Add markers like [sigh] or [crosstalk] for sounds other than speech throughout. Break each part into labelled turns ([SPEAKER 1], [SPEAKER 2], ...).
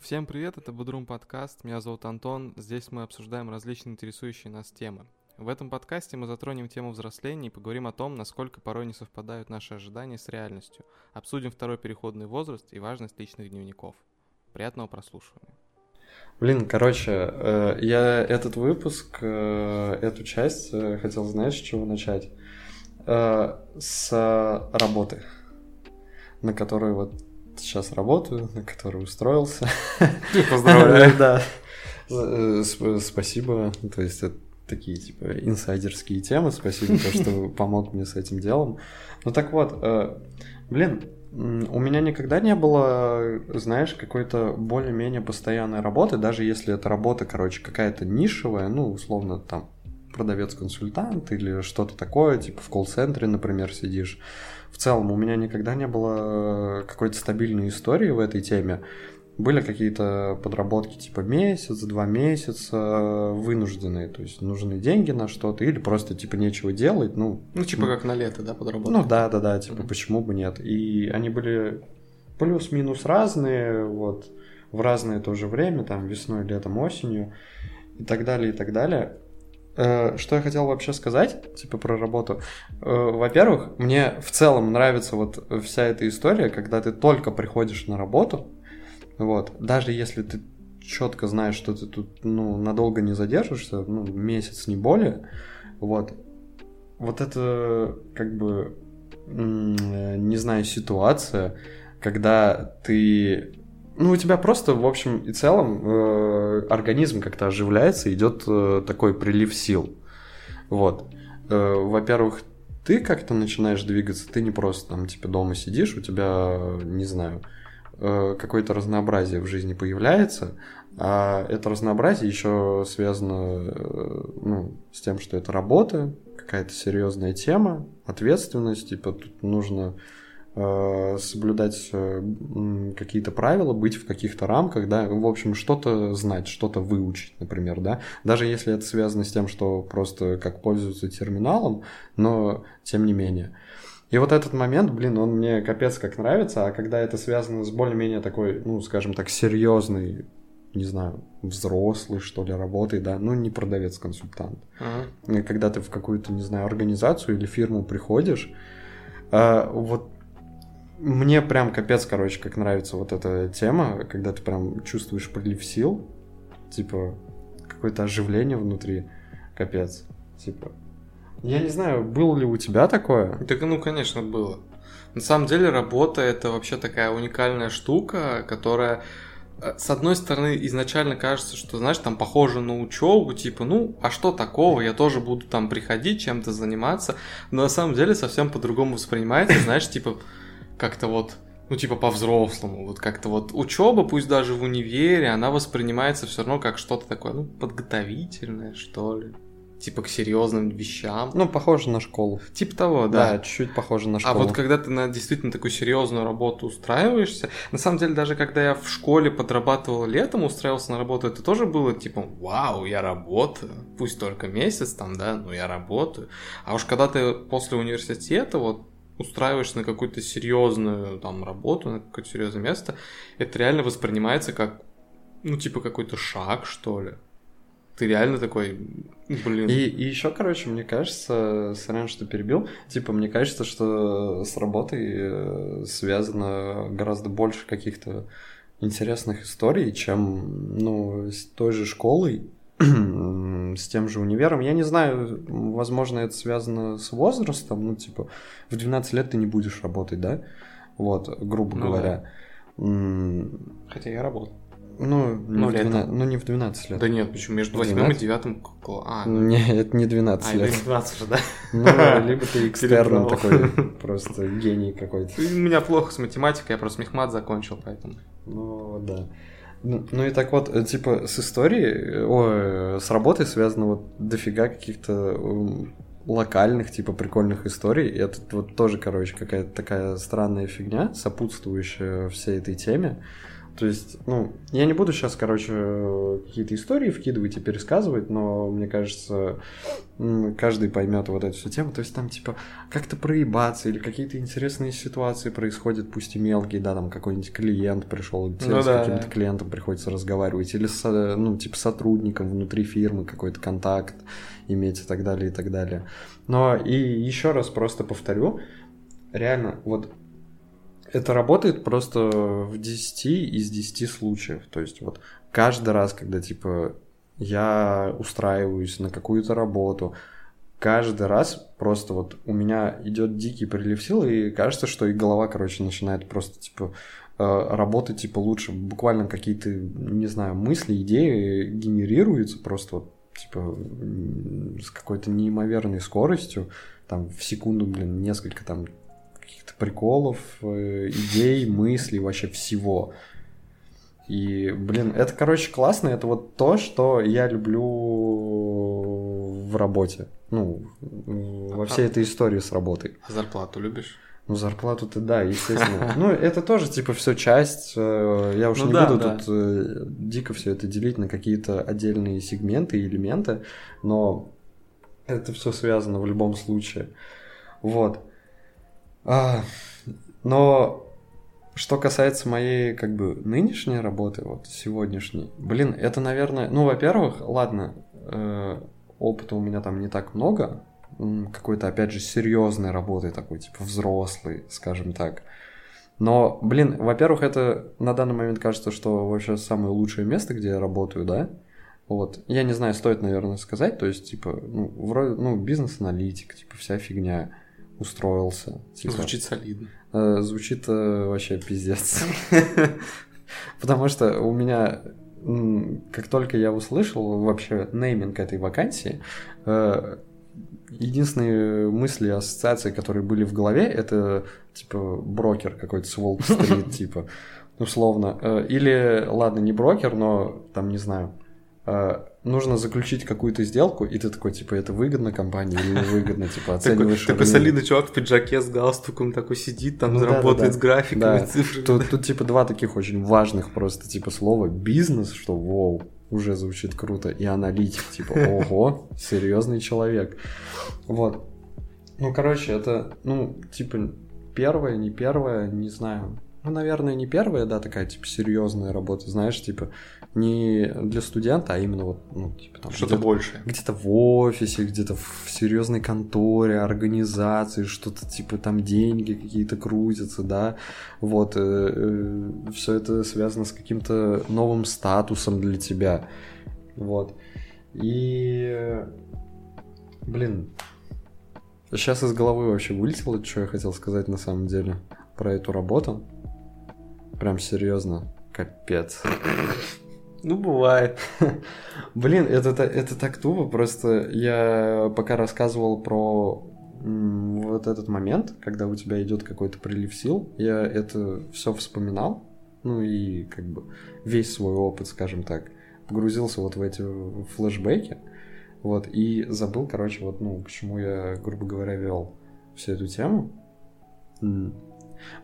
[SPEAKER 1] Всем привет, это Будрум подкаст, меня зовут Антон, здесь мы обсуждаем различные интересующие нас темы. В этом подкасте мы затронем тему взросления и поговорим о том, насколько порой не совпадают наши ожидания с реальностью. Обсудим второй переходный возраст и важность личных дневников. Приятного прослушивания.
[SPEAKER 2] Блин, короче, э, я этот выпуск, э, эту часть э, хотел, знаешь, с чего начать? С работы, на которой вот сейчас работаю, на которой устроился.
[SPEAKER 1] Поздравляю. [laughs]
[SPEAKER 2] Да. Спасибо. То есть это такие типа инсайдерские темы. Спасибо, то, что [laughs] помог мне с этим делом. Ну так вот, блин, у меня никогда не было, знаешь, какой-то более-менее постоянной работы, даже если эта работа, короче, какая-то нишевая, ну, условно, там, продавец-консультант или что-то такое, типа в колл-центре, например, сидишь. В целом у меня никогда не было какой-то стабильной истории в этой теме. Были какие-то подработки типа месяц, два месяца вынужденные, то есть нужны деньги на что-то или просто типа нечего делать, ну...
[SPEAKER 1] Ну, типа как на лето, да, подработка?
[SPEAKER 2] Ну, да-да-да, типа mm-hmm. почему бы нет. И они были плюс-минус разные, вот, в разное тоже время, там, весной, летом, осенью и так далее, и так далее. Э, что я хотел вообще сказать, типа, про работу? Э, во-первых, мне в целом нравится вот вся эта история, когда ты только приходишь на работу, вот. Даже если ты четко знаешь, что ты тут ну, надолго не задержишься, ну, месяц, не более, вот, вот это как бы, не знаю, ситуация, когда ты ну, у тебя просто, в общем и целом, э, организм как-то оживляется, идет э, такой прилив сил. Вот. Э, во-первых, ты как-то начинаешь двигаться, ты не просто там, типа, дома сидишь, у тебя, не знаю, Э, какое-то разнообразие в жизни появляется, а это разнообразие еще связано э, ну, с тем, что это работа, какая-то серьезная тема, ответственность, типа тут нужно соблюдать какие-то правила, быть в каких-то рамках, да, в общем, что-то знать, что-то выучить, например, да, даже если это связано с тем, что просто как пользуются терминалом, но тем не менее. И вот этот момент, блин, он мне капец как нравится, а когда это связано с более-менее такой, ну, скажем так, серьезной, не знаю, взрослый, что ли, работой, да, ну, не продавец-консультант. Uh-huh. Когда ты в какую-то, не знаю, организацию или фирму приходишь, а, вот мне прям капец, короче, как нравится вот эта тема, когда ты прям чувствуешь прилив сил, типа, какое-то оживление внутри, капец, типа, я не знаю, было ли у тебя такое?
[SPEAKER 1] Так, ну, конечно, было. На самом деле, работа это вообще такая уникальная штука, которая э, с одной стороны, изначально кажется, что, знаешь, там похоже на учебу, типа, ну, а что такого, я тоже буду там приходить, чем-то заниматься, но на самом деле совсем по-другому воспринимается, знаешь, типа, как-то вот, ну, типа, по-взрослому, вот как-то вот учеба, пусть даже в универе, она воспринимается все равно как что-то такое, ну, подготовительное, что ли типа к серьезным вещам.
[SPEAKER 2] Ну, похоже на школу.
[SPEAKER 1] Типа того, да.
[SPEAKER 2] Да, чуть-чуть похоже на школу.
[SPEAKER 1] А вот когда ты на действительно такую серьезную работу устраиваешься, на самом деле даже когда я в школе подрабатывал летом, устраивался на работу, это тоже было типа, вау, я работаю, пусть только месяц там, да, но я работаю. А уж когда ты после университета вот устраиваешься на какую-то серьезную там работу, на какое-то серьезное место, это реально воспринимается как, ну, типа какой-то шаг, что ли. Ты реально такой, блин.
[SPEAKER 2] И, и еще, короче, мне кажется, сорян, что перебил, типа, мне кажется, что с работой э, связано гораздо больше каких-то интересных историй, чем, ну, с той же школой, с тем же универом. Я не знаю, возможно, это связано с возрастом, ну, типа, в 12 лет ты не будешь работать, да? Вот, грубо ну, говоря.
[SPEAKER 1] Да. Хотя я работал.
[SPEAKER 2] Ну, не ну, в 12, ну, не в 12 лет.
[SPEAKER 1] Да нет, почему? Между 8 и 9
[SPEAKER 2] а, ну... Не, это не 12
[SPEAKER 1] а,
[SPEAKER 2] лет.
[SPEAKER 1] Это 12 же, да?
[SPEAKER 2] Ну, либо ты [laughs] экстерном такой, [laughs] просто гений какой-то.
[SPEAKER 1] У меня плохо с математикой, я просто мехмат закончил, поэтому.
[SPEAKER 2] Ну, да. Ну, и так вот, э, типа, с историей, о, с работой связано вот дофига каких-то локальных, типа, прикольных историй. И это вот тоже, короче, какая-то такая странная фигня, сопутствующая всей этой теме. То есть, ну, я не буду сейчас, короче, какие-то истории вкидывать и пересказывать, но мне кажется, каждый поймет вот эту всю тему. То есть там, типа, как-то проебаться или какие-то интересные ситуации происходят, пусть и мелкие, да, там какой-нибудь клиент пришел, ну, с да, каким-то да. клиентом приходится разговаривать, или, с, ну, типа, сотрудником внутри фирмы какой-то контакт иметь и так далее, и так далее. Но и еще раз просто повторю, реально, вот это работает просто в 10 из 10 случаев. То есть вот каждый раз, когда типа я устраиваюсь на какую-то работу, каждый раз просто вот у меня идет дикий прилив сил, и кажется, что и голова, короче, начинает просто типа э, работать типа лучше. Буквально какие-то, не знаю, мысли, идеи генерируются просто вот типа с какой-то неимоверной скоростью, там в секунду, блин, несколько там каких-то приколов, э, идей, мыслей, вообще всего. И, блин, это, короче, классно. Это вот то, что я люблю в работе. Ну, во всей этой истории с работой.
[SPEAKER 1] А зарплату любишь?
[SPEAKER 2] Ну, зарплату ты, да, естественно. Ну, это тоже, типа, все часть. Э, я уж ну, не да, буду да. тут э, дико все это делить на какие-то отдельные сегменты и элементы, но это все связано в любом случае. Вот. А, но что касается моей, как бы, нынешней работы, вот сегодняшней, блин, это, наверное, ну, во-первых, ладно, э, опыта у меня там не так много, какой-то, опять же, серьезной работы такой, типа, взрослый, скажем так. Но, блин, во-первых, это на данный момент кажется, что вообще самое лучшее место, где я работаю, да? Вот. Я не знаю, стоит, наверное, сказать, то есть, типа, ну, вроде, ну, бизнес-аналитик, типа, вся фигня устроился. Типа,
[SPEAKER 1] звучит солидно.
[SPEAKER 2] Э, звучит э, вообще пиздец. [laughs] Потому что у меня, как только я услышал вообще нейминг этой вакансии, э, единственные мысли и ассоциации, которые были в голове, это типа брокер какой-то с Уолл-стрит, [laughs] типа, условно. Или, ладно, не брокер, но там, не знаю, нужно заключить какую-то сделку, и ты такой, типа, это выгодно компании или невыгодно, типа, [laughs] оцениваешь...
[SPEAKER 1] Такой солидный чувак в пиджаке с галстуком такой сидит, там ну работает с графиками,
[SPEAKER 2] цифрами. Тут, типа, два таких очень важных просто, типа, слова. Бизнес, что вау, уже звучит круто, и аналитик, типа, [laughs] ого, серьезный человек. Вот. Ну, короче, это, ну, типа, первое, не первое, не знаю. Ну, наверное, не первая, да, такая, типа, серьезная работа, знаешь, типа, не для студента, а именно вот, ну, типа там...
[SPEAKER 1] Что-то большее.
[SPEAKER 2] Где-то в офисе, где-то в серьезной конторе, организации, что-то типа там деньги какие-то крутятся, да, вот, э, э, все это связано с каким-то новым статусом для тебя, вот. И, блин, сейчас из головы вообще вылетело, что я хотел сказать на самом деле про эту работу. Прям серьезно, капец.
[SPEAKER 1] Ну, бывает. [laughs]
[SPEAKER 2] Блин, это, это так тупо, просто я пока рассказывал про вот этот момент, когда у тебя идет какой-то прилив сил, я это все вспоминал, ну и как бы весь свой опыт, скажем так, погрузился вот в эти флешбеки, вот, и забыл, короче, вот, ну, к чему я, грубо говоря, вел всю эту тему.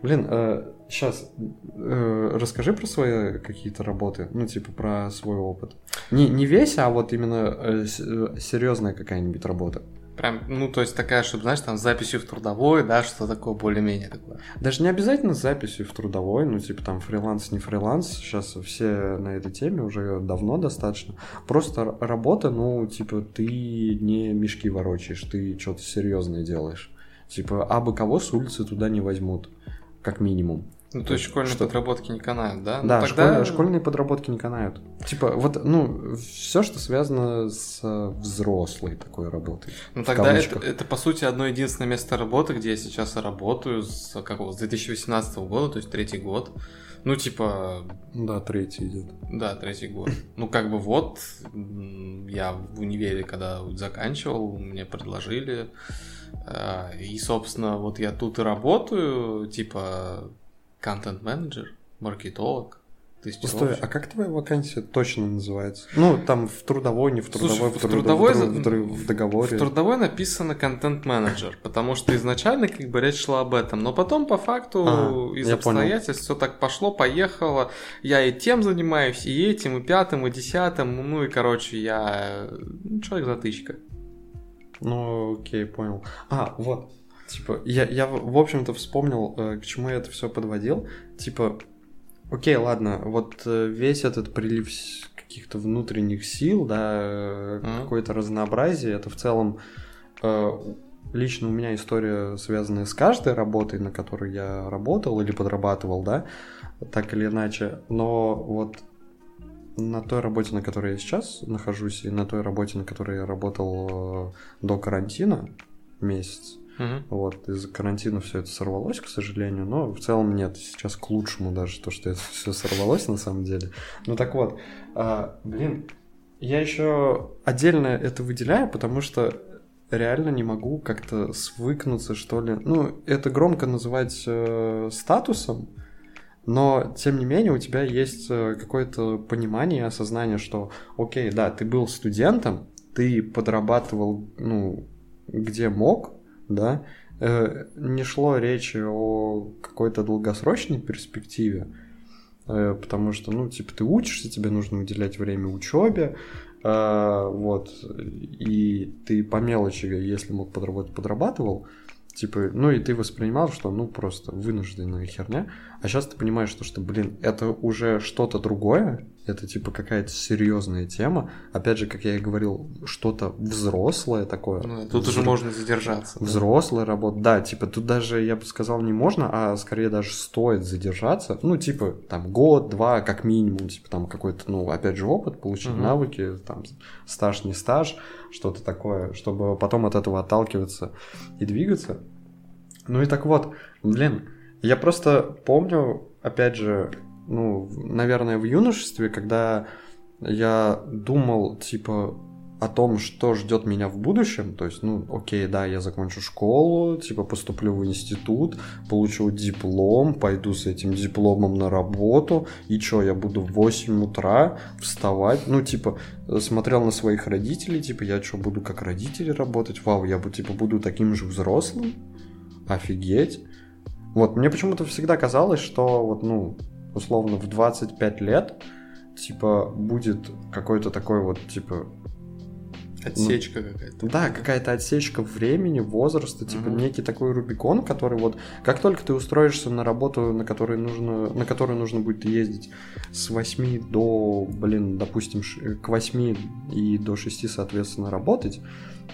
[SPEAKER 2] Блин, э, сейчас э, расскажи про свои какие-то работы, ну, типа про свой опыт. Не, не весь, а вот именно э, э серьезная какая-нибудь работа.
[SPEAKER 1] Прям, ну, то есть такая, чтобы, знаешь, там с записью в трудовой, да, что такое более-менее такое.
[SPEAKER 2] Даже не обязательно с записью в трудовой, ну, типа там фриланс, не фриланс, сейчас все на этой теме уже давно достаточно. Просто работа, ну, типа, ты не мешки ворочаешь, ты что-то серьезное делаешь. Типа, а бы кого с улицы туда не возьмут как минимум.
[SPEAKER 1] Ну, то есть школьные что... подработки не канают, да?
[SPEAKER 2] Да, ну, тогда... школьные, школьные подработки не канают. Типа, вот, ну, все, что связано с взрослой такой работой.
[SPEAKER 1] Ну, тогда это, это, по сути, одно единственное место работы, где я сейчас работаю с, какого, с 2018 года, то есть третий год. Ну, типа...
[SPEAKER 2] Да, третий идет.
[SPEAKER 1] Да, третий год. Ну, как бы вот, я в универе, когда заканчивал, мне предложили и, собственно, вот я тут и работаю, типа, контент-менеджер, маркетолог.
[SPEAKER 2] Стой, а как твоя вакансия точно называется? Ну, там в трудовой, не в трудовой,
[SPEAKER 1] Слушай,
[SPEAKER 2] в,
[SPEAKER 1] в
[SPEAKER 2] труд-
[SPEAKER 1] трудовой
[SPEAKER 2] в,
[SPEAKER 1] за-
[SPEAKER 2] тру- в, в договоре.
[SPEAKER 1] В трудовой написано контент-менеджер, потому что изначально как бы речь шла об этом, но потом по факту
[SPEAKER 2] А,
[SPEAKER 1] из
[SPEAKER 2] понял.
[SPEAKER 1] обстоятельств все так пошло, поехало. Я и тем занимаюсь, и этим, и пятым, и десятым, ну и короче я ну, человек-затычка.
[SPEAKER 2] Ну, окей, понял. А, вот. Типа, я, я в общем-то вспомнил, э, к чему я это все подводил. Типа, окей, ладно, вот э, весь этот прилив каких-то внутренних сил, да,
[SPEAKER 1] Мгм.
[SPEAKER 2] какое-то разнообразие, это в целом лично у меня история, связанная с каждой работой, на которой я работал или подрабатывал, да, так или иначе. Но вот на той работе, на которой я сейчас нахожусь, и на той работе, на которой я работал э, до карантина месяц,
[SPEAKER 1] Мгм.
[SPEAKER 2] вот, из-за карантина все это сорвалось, к сожалению, но в целом нет, сейчас к лучшему даже то, что это [laughs] все сорвалось на самом деле. Ну так вот, а, блин, я еще отдельно это выделяю, потому что реально не могу как-то свыкнуться, что ли. Ну, это громко называть э, статусом, но, тем не менее, у тебя есть э, какое-то понимание, осознание, что, окей, да, ты был студентом, ты подрабатывал, ну, где мог, да, э, не шло речи о какой-то долгосрочной перспективе, э, потому что, ну, типа, ты учишься, тебе нужно уделять время учебе, вот, и ты по мелочи, если мог подработать, подрабатывал, типа, ну, и ты воспринимал, что, ну, просто вынужденная херня, а сейчас ты понимаешь, что, что, блин, это уже что-то другое, это, типа, какая-то серьезная тема, опять же, как я и говорил, что-то взрослое такое.
[SPEAKER 1] Ну, тут уже
[SPEAKER 2] Взро-
[SPEAKER 1] можно задержаться. да.
[SPEAKER 2] Взрослая работа, да, типа тут даже, я бы сказал, не можно, а скорее даже стоит задержаться, ну, типа, там, год, два, как минимум, типа, там, какой-то, ну, опять же, опыт, получить
[SPEAKER 1] Мгм.
[SPEAKER 2] навыки, там, стаж, не стаж, что-то такое, чтобы потом от этого отталкиваться и двигаться. Ну и так вот, блин, я просто помню, опять же, ну, наверное, в юношестве, когда я думал, типа, о том, что ждет меня в будущем, то есть, ну, окей, да, я закончу школу, типа, поступлю в институт, получу диплом, пойду с этим дипломом на работу, и что, я буду в 8 утра вставать, ну, типа, смотрел на своих родителей, типа, я что, буду как родители работать, вау, я, типа, буду таким же взрослым, офигеть. Вот, мне почему-то всегда казалось, что вот, ну, условно, в 25 лет, типа, будет какой-то такой вот, типа,
[SPEAKER 1] Отсечка какая-то.
[SPEAKER 2] да, какая-то отсечка времени, возраста, типа
[SPEAKER 1] Мгм.
[SPEAKER 2] некий такой Рубикон, который вот, как только ты устроишься на работу, на которой нужно, на которую нужно будет ездить с 8 до, блин, допустим, ш- к 8 и до 6, соответственно, работать,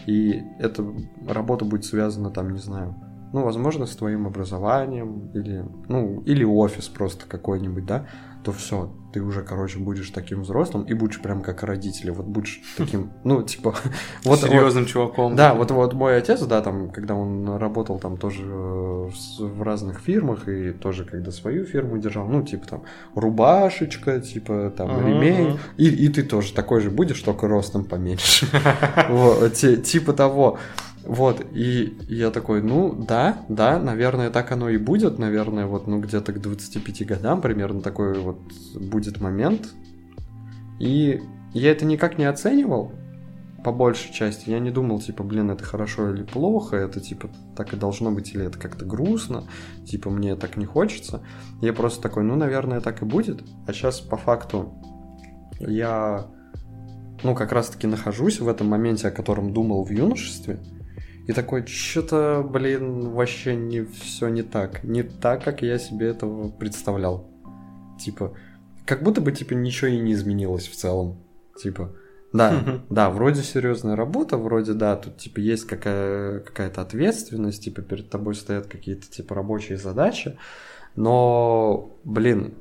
[SPEAKER 2] и эта работа будет связана там, не знаю, ну, возможно, с твоим образованием, или, ну, или офис просто какой-нибудь, да, то все, ты уже, короче, будешь таким взрослым и будешь прям как родители, вот будешь таким, ну, типа, [laughs] вот, вот,
[SPEAKER 1] Серьезным чуваком.
[SPEAKER 2] да, вот, вот мой отец, да, там, когда он работал там тоже э, в разных фирмах и тоже когда свою фирму держал, ну, типа там рубашечка, типа там
[SPEAKER 1] Ага,
[SPEAKER 2] ремень, и, и ты тоже такой же будешь, только ростом поменьше. [laughs] Вот, Типа того. Вот, и я такой, ну, да, да, наверное, так оно и будет, наверное, вот, ну, где-то к 25 годам примерно такой вот будет момент. И я это никак не оценивал, по большей части. Я не думал, типа, блин, это хорошо или плохо, это, типа, так и должно быть, или это как-то грустно, типа, мне так не хочется. Я просто такой, ну, наверное, так и будет. А сейчас, по факту, я, ну, как раз-таки нахожусь в этом моменте, о котором думал в юношестве, и такой, что-то, блин, вообще не все не так. Не так, как я себе этого представлял. Типа, как будто бы, типа, ничего и не изменилось в целом. Типа, да, [laughs] да, вроде серьезная работа, вроде, да, тут, типа, есть какая- какая-то ответственность, типа, перед тобой стоят какие-то, типа, рабочие задачи, но, блин,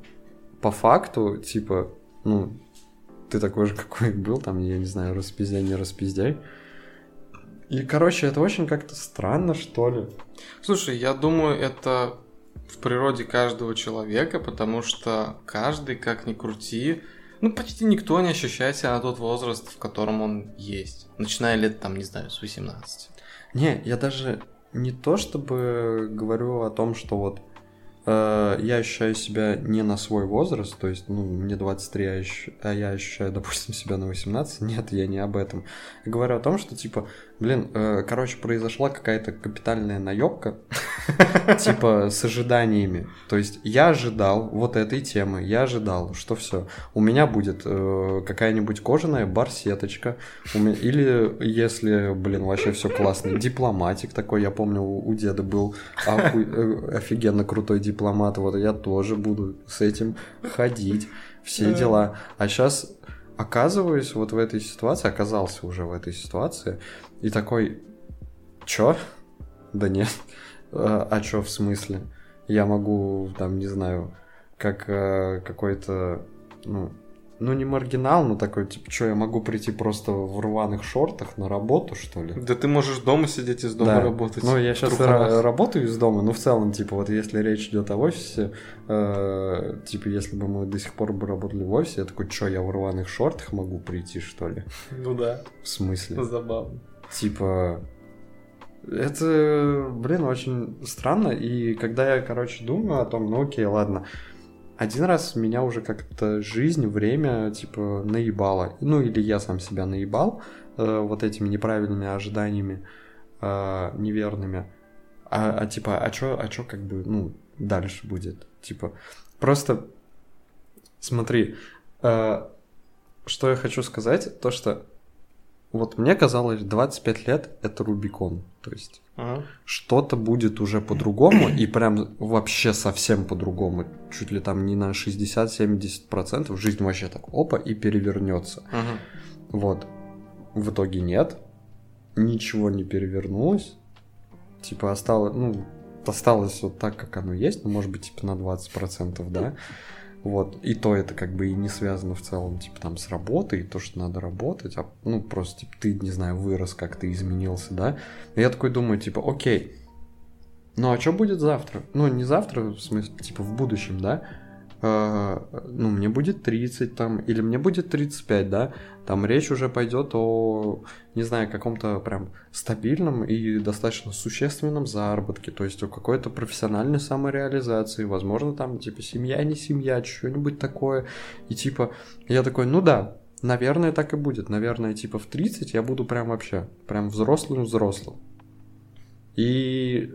[SPEAKER 2] по факту, типа, ну, ты такой же, [laughs] какой был, там, я не знаю, распиздяй, не распиздяй. И, короче, это очень как-то странно, что ли.
[SPEAKER 1] Слушай, я думаю, это в природе каждого человека, потому что каждый, как ни крути, ну, почти никто не ощущает себя на тот возраст, в котором он есть. Начиная лет, там, не знаю, с 18.
[SPEAKER 2] Не, я даже не то чтобы говорю о том, что вот э, я ощущаю себя не на свой возраст, то есть, ну, мне 23, а, ощ... а я ощущаю, допустим, себя на 18. Нет, я не об этом. Я говорю о том, что, типа, блин, э, короче, произошла какая-то капитальная наебка, [laughs] типа, с ожиданиями. То есть, я ожидал вот этой темы, я ожидал, что все, у меня будет э, какая-нибудь кожаная барсеточка, или, если, блин, вообще все классно, дипломатик такой, я помню, у деда был э, офигенно крутой дипломат, вот я тоже буду с этим ходить, все дела. А сейчас оказываюсь вот в этой ситуации, оказался уже в этой ситуации, и такой, чё? Да нет. А, а чё в смысле? Я могу, там, не знаю, как э, какой-то, ну, ну, не маргинал, но такой, типа, что, я могу прийти просто в рваных шортах на работу, что ли?
[SPEAKER 1] Да ты можешь дома сидеть из дома да. работать.
[SPEAKER 2] Ну, я сейчас ра- работаю из дома, но в целом, типа, вот если речь идет о офисе, э, типа, если бы мы до сих пор бы работали в офисе, я такой, что, я в рваных шортах могу прийти, что ли?
[SPEAKER 1] Ну да.
[SPEAKER 2] В смысле?
[SPEAKER 1] Забавно.
[SPEAKER 2] Типа, это, блин, очень странно, и когда я, короче, думаю о том, ну окей, ладно, один раз меня уже как-то жизнь, время, типа, наебало. Ну, или я сам себя наебал э, вот этими неправильными ожиданиями, э, неверными. А, а типа, а чё, а чё как бы, ну, дальше будет? Типа, просто смотри, э, что я хочу сказать, то что вот мне казалось, 25 лет это Рубикон. То есть ага. что-то будет уже по-другому, и прям вообще совсем по-другому. Чуть ли там не на 60-70% жизнь вообще так опа и перевернется. Ага. Вот. В итоге нет. Ничего не перевернулось. Типа осталось, ну, осталось вот так, как оно есть, ну, может быть, типа на 20%, да. Вот, и то это как бы и не связано в целом, типа, там, с работой, то, что надо работать, а, ну, просто, типа, ты, не знаю, вырос, как ты изменился, да. И я такой думаю, типа, окей, ну, а что будет завтра? Ну, не завтра, в смысле, типа, в будущем, да? Э, ну, мне будет 30 там, или мне будет 35, да, там речь уже пойдет о, не знаю, каком-то прям стабильном и достаточно существенном заработке, то есть о какой-то профессиональной самореализации, возможно, там, типа, семья, не семья, что-нибудь такое, и типа, я такой, ну да, наверное, так и будет, наверное, типа, в 30 я буду прям вообще, прям взрослым-взрослым. И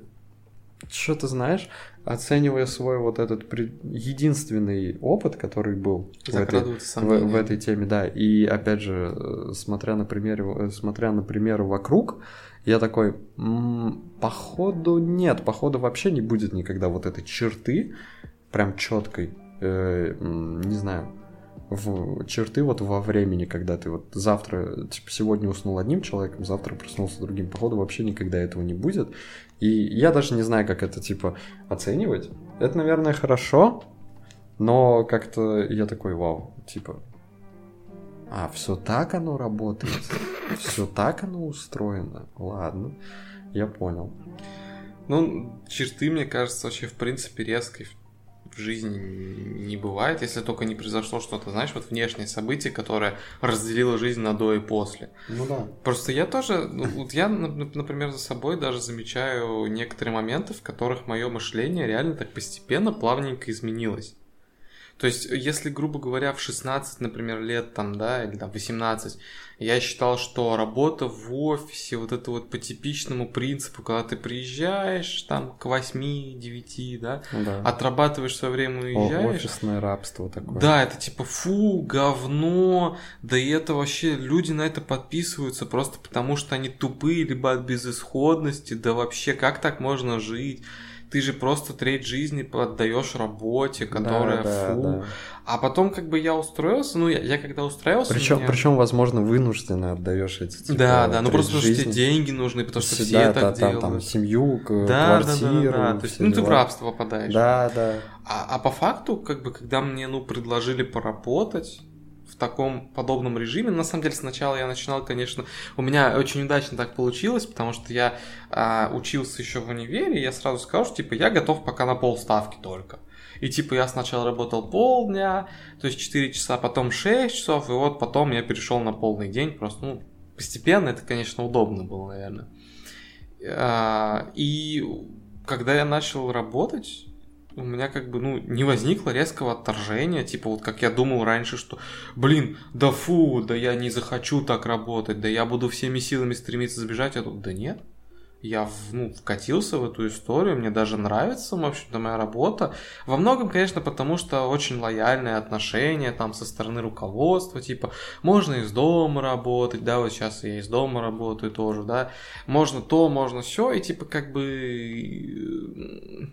[SPEAKER 2] что ты знаешь, оценивая свой вот этот при... единственный опыт, который был в этой, в, в этой теме, да, и опять же, э, смотря на примеры, э, смотря на примеры вокруг, я такой, м-м, походу нет, походу вообще не будет никогда вот этой черты, прям четкой, э, не знаю, в черты вот во времени, когда ты вот завтра, типа, сегодня уснул одним человеком, завтра проснулся другим. Походу, вообще никогда этого не будет. И я даже не знаю, как это, типа, оценивать. Это, наверное, хорошо, но как-то я такой, вау, типа, а, все так оно работает, все так оно устроено. Ладно, я понял.
[SPEAKER 1] Ну, черты, мне кажется, вообще в принципе резкой в жизни не бывает, если только не произошло что-то, знаешь, вот внешнее событие, которое разделило жизнь на до и после.
[SPEAKER 2] Ну да.
[SPEAKER 1] Просто я тоже, ну, вот я, например, за собой даже замечаю некоторые моменты, в которых мое мышление реально так постепенно, плавненько изменилось. То есть, если, грубо говоря, в 16, например, лет, там, да, или там 18, я считал, что работа в офисе, вот это вот по типичному принципу, когда ты приезжаешь там к 8-9, да, да, отрабатываешь свое время и уезжаешь.
[SPEAKER 2] Офисное рабство такое.
[SPEAKER 1] Да, это типа фу, говно, да и это вообще, люди на это подписываются просто потому, что они тупые, либо от безысходности, да вообще, как так можно жить? Ты же просто треть жизни отдаешь работе, которая да, фу. Да, А потом как бы я устроился, ну я, я когда устроился.
[SPEAKER 2] Причем, меня... причем, возможно, вынужденно отдаешь эти.
[SPEAKER 1] Типа, да, да, ну просто потому что тебе деньги нужны, потому что все да, так
[SPEAKER 2] да,
[SPEAKER 1] делают.
[SPEAKER 2] Там, семью, да, квартиру. Да, да, да,
[SPEAKER 1] То есть, ну ты в рабство попадаешь.
[SPEAKER 2] Да, да.
[SPEAKER 1] А, а по факту, как бы, когда мне, ну, предложили поработать, таком подобном режиме. На самом деле сначала я начинал, конечно, у меня очень удачно так получилось, потому что я а, учился еще в универе, и я сразу сказал, что типа я готов пока на полставки только. И типа я сначала работал полдня, то есть 4 часа, потом 6 часов, и вот потом я перешел на полный день, просто, ну, постепенно это, конечно, удобно было, наверное. А, и когда я начал работать, у меня как бы, ну, не возникло резкого отторжения, типа вот как я думал раньше, что, блин, да фу, да я не захочу так работать, да я буду всеми силами стремиться сбежать, а тут, да нет, я ну, вкатился в эту историю, мне даже нравится, в общем-то, моя работа. Во многом, конечно, потому что очень лояльные отношения там со стороны руководства, типа, можно из дома работать, да, вот сейчас я из дома работаю тоже, да, можно то, можно все, и типа как бы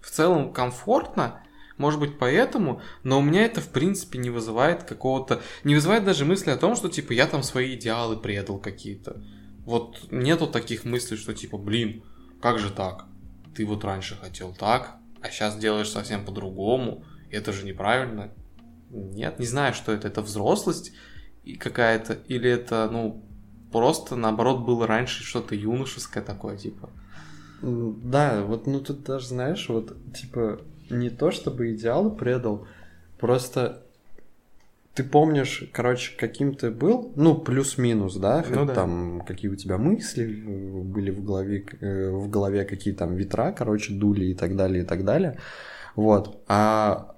[SPEAKER 1] в целом комфортно, может быть, поэтому, но у меня это, в принципе, не вызывает какого-то... Не вызывает даже мысли о том, что, типа, я там свои идеалы предал какие-то. Вот нету таких мыслей, что типа, блин, как же так? Ты вот раньше хотел так, а сейчас делаешь совсем по-другому. Это же неправильно. Нет, не знаю, что это. Это взрослость и какая-то, или это, ну, просто наоборот было раньше что-то юношеское такое, типа.
[SPEAKER 2] Да, вот, ну тут даже, знаешь, вот, типа, не то чтобы идеалы предал, просто ты помнишь, короче, каким ты был, ну, плюс-минус, да, ну, да, там, какие у тебя мысли были в голове, э, в голове какие там ветра, короче, дули и так далее, и так далее, вот, а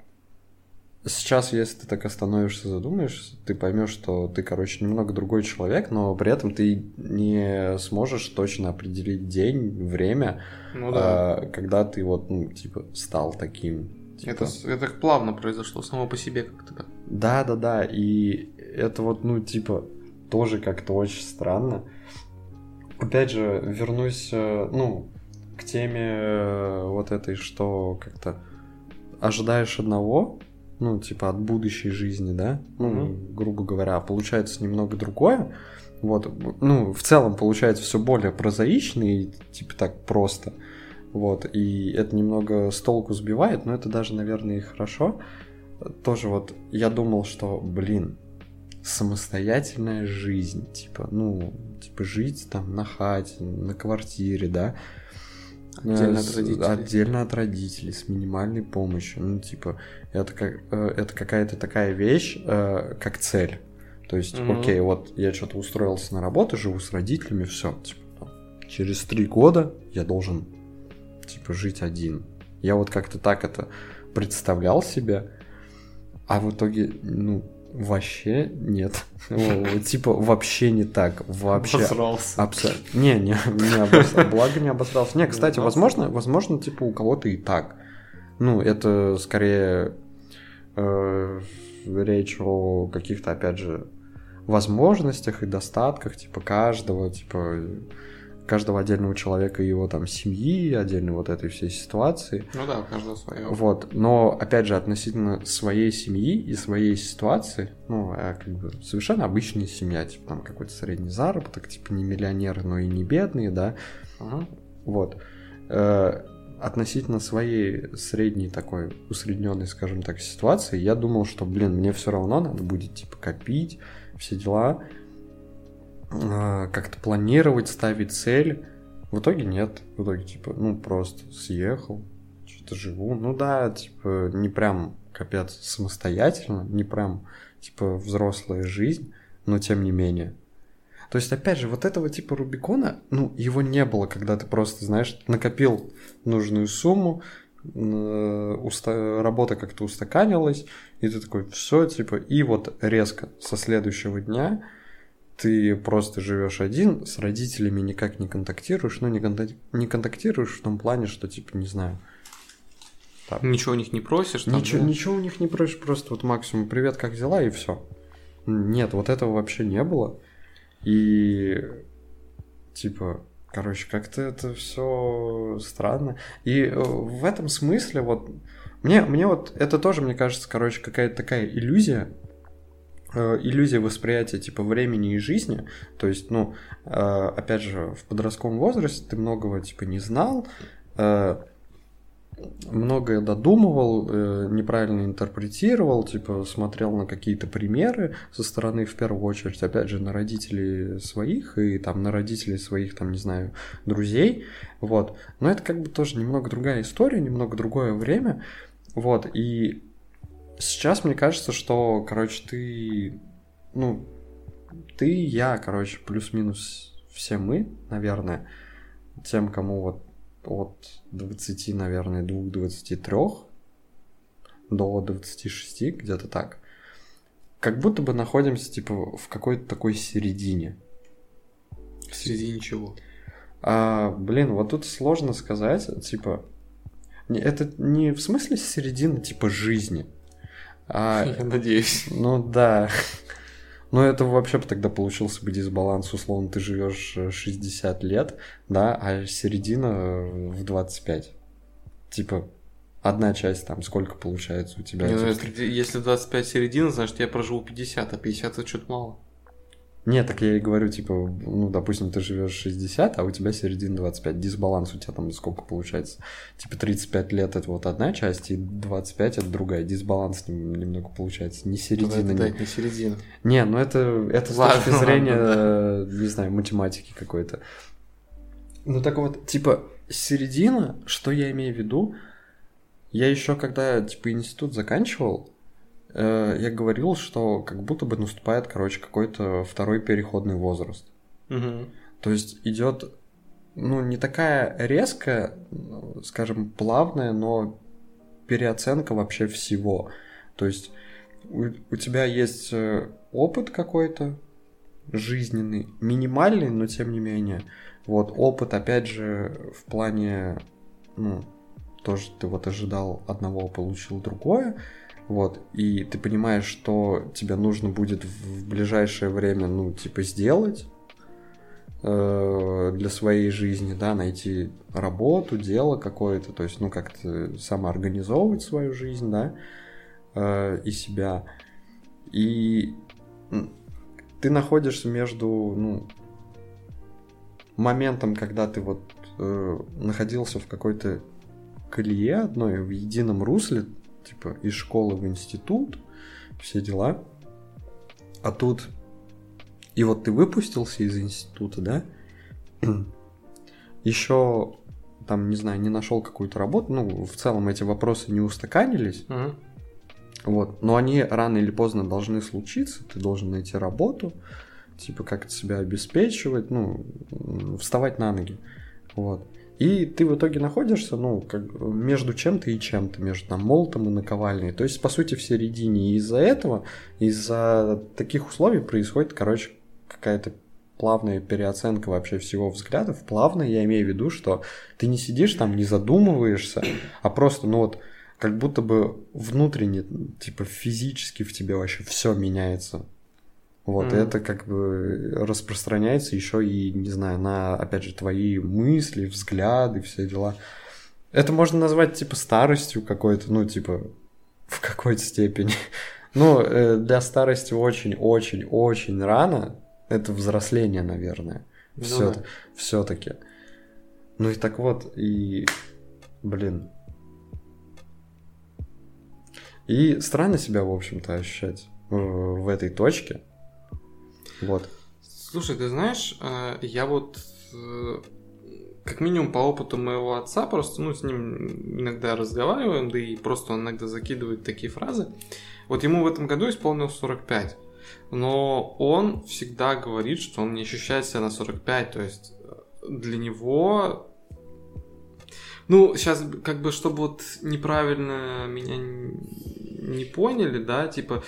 [SPEAKER 2] сейчас, если ты так остановишься, задумаешься, ты поймешь, что ты, короче, немного другой человек, но при этом ты не сможешь точно определить день, время, ну, да. а, когда ты вот, ну, типа, стал таким,
[SPEAKER 1] Типа... Это, это плавно произошло, само по себе как-то.
[SPEAKER 2] Да, да, да. И это вот, ну, типа, тоже как-то очень странно. Опять же, вернусь, э, ну, к теме э, вот этой, что как-то ожидаешь одного, ну, типа, от будущей жизни, да, ну, mm-hmm. грубо говоря, а получается немного другое. Вот, ну, в целом получается все более прозаично и, типа, так просто. Вот, и это немного с толку сбивает, но это даже, наверное, и хорошо. Тоже вот я думал, что, блин, самостоятельная жизнь, типа, ну, типа жить там на хате, на квартире, да, Отдельно от родителей. Отдельно от родителей, с минимальной помощью. Ну, типа, это, как, э, это какая-то такая вещь, э, как цель. То есть, угу. окей, вот я что-то устроился на работу, живу с родителями, все. Типа, через три года я должен типа, жить один. Я вот как-то так это представлял себе, а в итоге, ну, вообще нет. Типа, вообще не так. Вообще.
[SPEAKER 1] Обосрался.
[SPEAKER 2] Не, не, не обосрался. Благо не обосрался. Не, кстати, возможно, возможно, типа, у кого-то и так. Ну, это скорее э, речь о каких-то, опять же, возможностях и достатках, типа, каждого, типа, каждого отдельного человека и его там семьи, отдельно вот этой всей ситуации.
[SPEAKER 1] Ну да, каждого свое.
[SPEAKER 2] Вот, но опять же относительно своей семьи и своей ситуации, ну, а как бы совершенно обычная семья, типа там какой-то средний заработок, типа не миллионеры, но и не бедные, да. Ага. Вот. Э, относительно своей средней такой усредненной, скажем так, ситуации, я думал, что, блин, мне все равно надо будет типа копить, все дела, как-то планировать, ставить цель. В итоге нет. В итоге, типа, ну, просто съехал, что-то живу. Ну да, типа, не прям, капец, самостоятельно, не прям, типа, взрослая жизнь, но тем не менее. То есть, опять же, вот этого типа Рубикона, ну, его не было, когда ты просто, знаешь, накопил нужную сумму, уста... работа как-то устаканилась, и ты такой, все, типа, и вот резко со следующего дня ты просто живешь один, с родителями никак не контактируешь, ну не, контак... не контактируешь в том плане, что типа не знаю.
[SPEAKER 1] Так. Ничего у них не просишь?
[SPEAKER 2] Там, ничего, да? ничего у них не просишь, просто вот максимум привет, как дела и все. Нет, вот этого вообще не было. И типа, короче, как-то это все странно. И э, в этом смысле вот мне, мне вот это тоже, мне кажется, короче, какая-то такая иллюзия, иллюзия восприятия типа времени и жизни. То есть, ну, э, опять же, в подростковом возрасте ты многого типа не знал, э, многое додумывал, неправильно интерпретировал, типа смотрел на какие-то примеры со стороны, в первую очередь, опять же, на родителей своих и там на родителей своих, там, не знаю, друзей, вот. Но это как бы тоже немного другая история, немного другое время, вот, и Сейчас мне кажется, что, короче, ты, ну, ты, я, короче, плюс-минус все мы, наверное, тем, кому вот от 20, наверное, 2-23 до 26, где-то так. Как будто бы находимся, типа, в какой-то такой середине.
[SPEAKER 1] В середине чего?
[SPEAKER 2] А, блин, вот тут сложно сказать, типа, это не в смысле середины, типа, жизни.
[SPEAKER 1] А, [laughs] Я надеюсь.
[SPEAKER 2] Ну да. Но это вообще бы тогда получился бы дисбаланс, условно, ты живешь 60 лет, да, а середина в 25. Типа, одна часть там, сколько получается у тебя?
[SPEAKER 1] Не, ну, если, если 25 середина, значит, я проживу 50, а 50 это что-то мало.
[SPEAKER 2] Нет, так я и говорю, типа, ну, допустим, ты живешь 60, а у тебя середина 25. Дисбаланс у тебя там сколько получается? Типа 35 лет это вот одна часть, и 25 это другая. Дисбаланс немного получается. Не середина.
[SPEAKER 1] Это, не... не середина.
[SPEAKER 2] Не, ну это, это ладно, с точки зрения, ладно, да. не знаю, математики какой-то. Ну так вот, типа, середина, что я имею в виду, я еще когда, типа, институт заканчивал, Э, я говорил, что как будто бы наступает, короче, какой-то второй переходный возраст.
[SPEAKER 1] Угу.
[SPEAKER 2] То есть идет, ну, не такая резкая, скажем, плавная, но переоценка вообще всего. То есть у, у тебя есть э, опыт какой-то жизненный, минимальный, но тем не менее. Вот опыт, опять же, в плане, ну, тоже ты вот ожидал одного, получил другое. Вот, и ты понимаешь, что тебе нужно будет в ближайшее время, ну, типа, сделать э, для своей жизни, да, найти работу, дело какое-то, то есть, ну, как-то самоорганизовывать свою жизнь, да, э, и себя. И ты находишься между, ну, моментом, когда ты вот э, находился в какой-то колее одной, в едином русле, типа из школы в институт, все дела. А тут и вот ты выпустился из института, да? [clears throat] Еще там, не знаю, не нашел какую-то работу. Ну, в целом эти вопросы не устаканились.
[SPEAKER 1] Угу.
[SPEAKER 2] Вот. Но они рано или поздно должны случиться. Ты должен найти работу, типа как-то себя обеспечивать, ну, вставать на ноги. Вот. И ты в итоге находишься, ну, как между чем-то и чем-то, между там молотом и наковальней. То есть, по сути, в середине. И из-за этого, из-за таких условий происходит, короче, какая-то плавная переоценка вообще всего взглядов. Плавно я имею в виду, что ты не сидишь там, не задумываешься, а просто, ну вот, как будто бы внутренне, типа физически в тебе вообще все меняется. Вот, mm. это как бы распространяется еще и, не знаю, на, опять же, твои мысли, взгляды, все дела. Это можно назвать, типа, старостью какой-то, ну, типа, в какой-то степени. [laughs] Ну, э, для старости очень-очень-очень рано. Это взросление, наверное. Все, ну, да. Все-таки. Ну и так вот, и, блин. И странно себя, в общем-то, ощущать в, в этой точке. Вот.
[SPEAKER 1] Слушай, ты знаешь, э, я вот э, как минимум по опыту моего отца, просто ну, с ним иногда разговариваем, да и просто он иногда закидывает такие фразы. Вот ему в этом году исполнилось 45. Но он всегда говорит, что он не ощущает себя на 45. То есть э, для него ну, сейчас, как бы, чтобы вот неправильно меня не поняли, да, типа,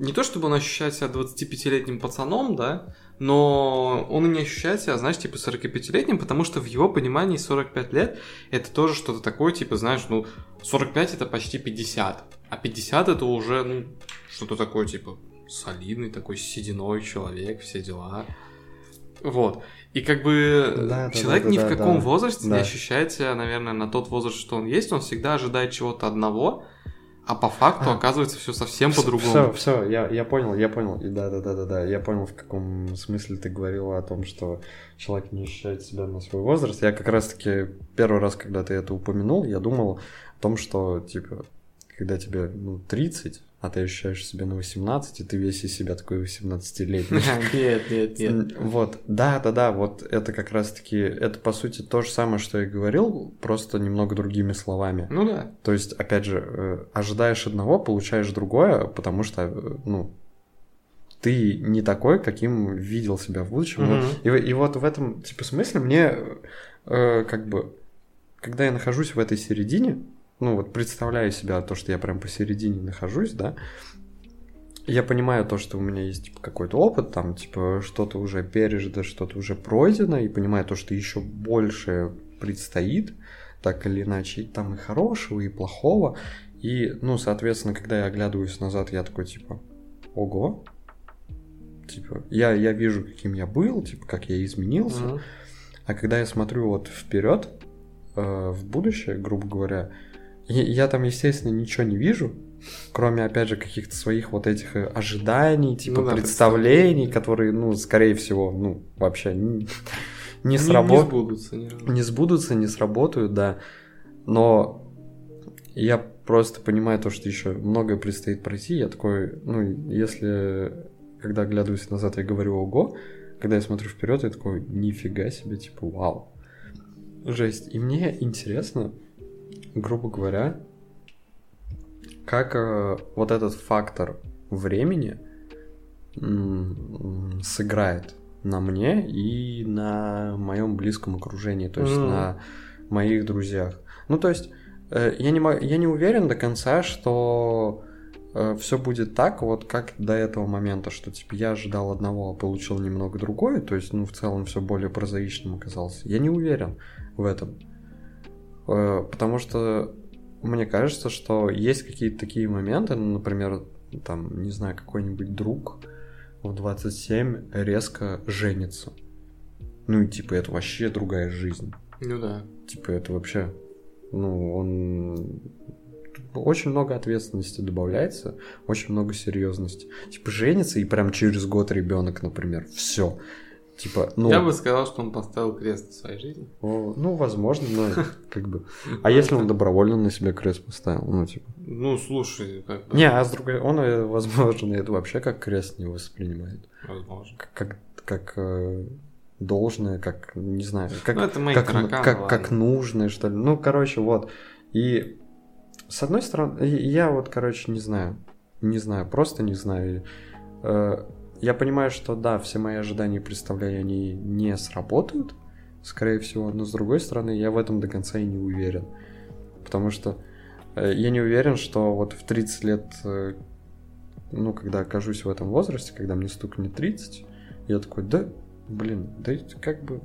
[SPEAKER 1] не то чтобы он ощущает себя 25-летним пацаном, да, но он и не ощущает себя, знаешь, типа 45-летним, потому что в его понимании 45 лет это тоже что-то такое, типа, знаешь, ну, 45 это почти 50, а 50 это уже, ну, что-то такое, типа, солидный такой сединой человек, все дела. Вот. И как бы да, человек да, да, ни да, в каком да, возрасте да. не ощущает себя, наверное, на тот возраст, что он есть, он всегда ожидает чего-то одного, а по факту а. оказывается все совсем по-другому.
[SPEAKER 2] Все, все, я, я понял, я понял. Да, да, да, да, да. Я понял, в каком смысле ты говорила о том, что человек не ощущает себя на свой возраст. Я как раз-таки первый раз, когда ты это упомянул, я думал о том, что, типа, когда тебе ну, 30, а ты ощущаешь себя на 18, и ты весь из себя такой 18-летний. [laughs]
[SPEAKER 1] Нет, нет, нет.
[SPEAKER 2] Вот, да, да, да, вот это как раз-таки, это по сути то же самое, что я говорил, просто немного другими словами.
[SPEAKER 1] Ну да.
[SPEAKER 2] То есть, опять же, э, ожидаешь одного, получаешь другое, потому что, э, ну, ты не такой, каким видел себя в будущем. И, и вот в этом, типа, смысле мне э, как бы когда я нахожусь в этой середине, ну вот представляю себя то, что я прям посередине нахожусь, да, я понимаю то, что у меня есть типа, какой-то опыт, там, типа, что-то уже пережито, что-то уже пройдено, и понимаю то, что еще больше предстоит, так или иначе, там и хорошего, и плохого. И, ну, соответственно, когда я оглядываюсь назад, я такой, типа, ого, типа, я, я вижу, каким я был, типа, как я изменился. Mm-hmm. А когда я смотрю вот вперед, э, в будущее, грубо говоря, я, я там, естественно, ничего не вижу, кроме, опять же, каких-то своих вот этих э, ожиданий, типа, ну, да, представлений, которые, ну, скорее всего, ну, вообще не, не, сработ... не сбудутся. Не, не сбудутся, не сработают, да. Но я просто понимаю то, что еще многое предстоит пройти. Я такой, ну, если когда оглядываюсь назад, я говорю ого, когда я смотрю вперед, я такой, нифига себе, типа, вау. Жесть. И мне интересно, грубо говоря, как э, вот этот фактор времени м- сыграет на мне и на моем близком окружении, то есть mm. на моих друзьях. Ну, то есть, э, я, не, я не уверен до конца, что э, все будет так, вот как до этого момента, что типа я ожидал одного, а получил немного другое, то есть, ну, в целом все более прозаичным оказался. Я не уверен в этом. Э, потому что мне кажется, что есть какие-то такие моменты, ну, например, там, не знаю, какой-нибудь друг в 27 резко женится. Ну и типа это вообще другая жизнь.
[SPEAKER 1] Ну да.
[SPEAKER 2] Типа это вообще, ну он очень много ответственности добавляется, очень много серьезности. Типа женится и прям через год ребенок, например, все. Типа, ну...
[SPEAKER 1] Я бы сказал, что он поставил крест в своей жизни.
[SPEAKER 2] О, ну, возможно, но [laughs] как бы... А если он добровольно на себе крест поставил? Ну, типа...
[SPEAKER 1] Ну, слушай,
[SPEAKER 2] как бы... Не, а с другой... Он, э, возможно, это вообще как крест не воспринимает.
[SPEAKER 1] Возможно.
[SPEAKER 2] Как, как, как э, должное, как, не знаю, как,
[SPEAKER 1] ну, это мои
[SPEAKER 2] как,
[SPEAKER 1] тараканы,
[SPEAKER 2] как, как нужное, что ли. Ну, короче, вот. И с одной стороны, я вот, короче, не знаю. Не знаю, просто не знаю. Э, я понимаю, что да, все мои ожидания и представления, они не сработают, скорее всего, но с другой стороны, я в этом до конца и не уверен. Потому что э, я не уверен, что вот в 30 лет, э, ну, когда окажусь в этом возрасте, когда мне стукнет 30, я такой, да, блин, да как бы,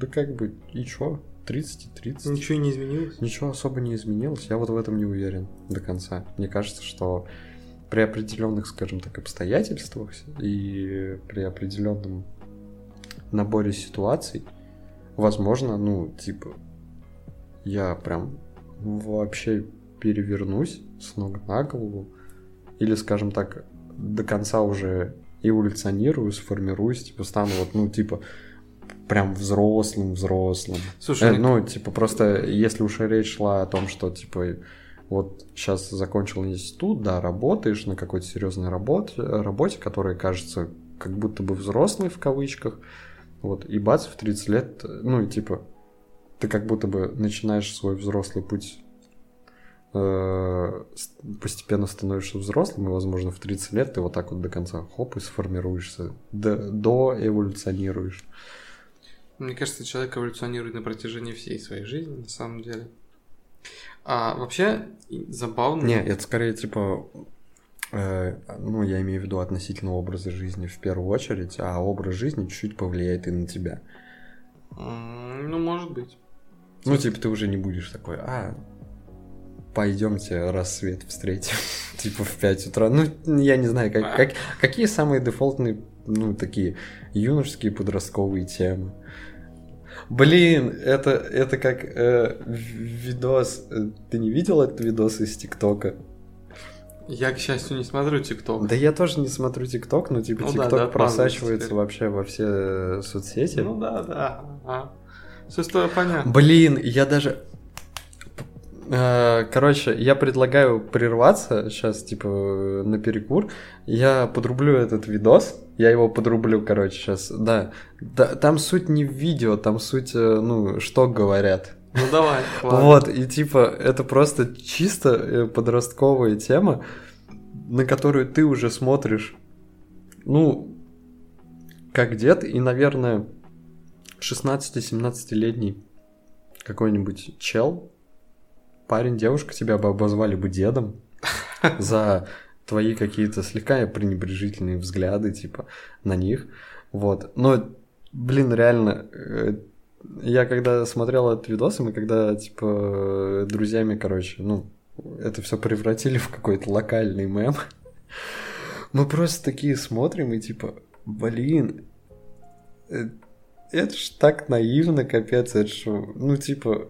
[SPEAKER 2] да как бы, и чё? 30 и 30.
[SPEAKER 1] Ничего не изменилось?
[SPEAKER 2] Ничего особо не изменилось. Я вот в этом не уверен до конца. Мне кажется, что при определенных, скажем так, обстоятельствах и при определенном наборе ситуаций, возможно, ну, типа, я прям вообще перевернусь с ног на голову, или, скажем так, до конца уже эволюционирую, сформируюсь, типа, стану вот, ну, типа, прям взрослым, взрослым.
[SPEAKER 1] Слушай,
[SPEAKER 2] э, ну, типа, просто если уж речь шла о том, что, типа, вот сейчас закончил институт, да, работаешь на какой-то серьезной работе, работе, которая кажется как будто бы взрослой в кавычках, вот, и бац, в 30 лет, ну, и типа, ты как будто бы начинаешь свой взрослый путь э, постепенно становишься взрослым, и, возможно, в 30 лет ты вот так вот до конца хоп и сформируешься, до, до эволюционируешь.
[SPEAKER 1] Мне кажется, человек эволюционирует на протяжении всей своей жизни, на самом деле. А вообще забавно.
[SPEAKER 2] Не, это скорее типа, э, ну, я имею в виду относительно образа жизни в первую очередь, а образ жизни чуть-чуть повлияет и на тебя.
[SPEAKER 1] Ну, может быть.
[SPEAKER 2] Ну, типа, ты уже не будешь такой, а, пойдемте рассвет встретим, [laughs] типа в 5 утра. Ну, я не знаю, как, как, какие самые дефолтные, ну, такие юношеские подростковые темы. Блин, это, это как э, видос. Э, ты не видел этот видос из ТикТока?
[SPEAKER 1] Я, к счастью, не смотрю ТикТок.
[SPEAKER 2] Да я тоже не смотрю ТикТок, но типа ну, ТикТок да, да, просачивается вообще во все э, соцсети.
[SPEAKER 1] Ну да, да. Ага. Все с тобой понятно.
[SPEAKER 2] Блин, я даже... Э, короче, я предлагаю прерваться сейчас, типа, на перекур. Я подрублю этот видос. Я его подрублю, короче, сейчас. Да. да. Там суть не в видео, там суть, э, ну, что говорят.
[SPEAKER 1] Ну давай. Ладно.
[SPEAKER 2] Вот, и типа, это просто чисто э, подростковая тема, на которую ты уже смотришь, ну, как дед, и, наверное, 16-17-летний какой-нибудь чел, парень, девушка тебя бы обозвали бы дедом [laughs] за твои какие-то слегка пренебрежительные взгляды, типа, на них. Вот. Но, блин, реально, э, я когда смотрел этот видос, и мы когда, типа, друзьями, короче, ну, это все превратили в какой-то локальный мем. [laughs] Мы просто такие смотрим и типа, блин, э, это ж так наивно, капец, это ж, ну, типа,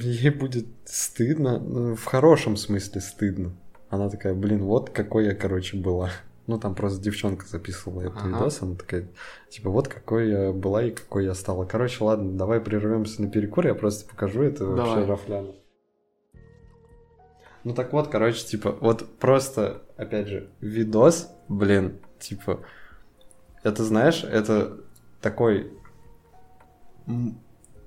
[SPEAKER 2] ей будет стыдно, ну, в хорошем смысле стыдно. Она такая, блин, вот какой я, короче, была. Ну, там просто девчонка записывала этот ага. видос, она такая, типа, вот какой я была и какой я стала. Короче, ладно, давай прервемся на перекур, я просто покажу это давай. вообще рафляно. Ну так вот, короче, типа, вот просто, опять же, видос, блин, типа, это, знаешь, это такой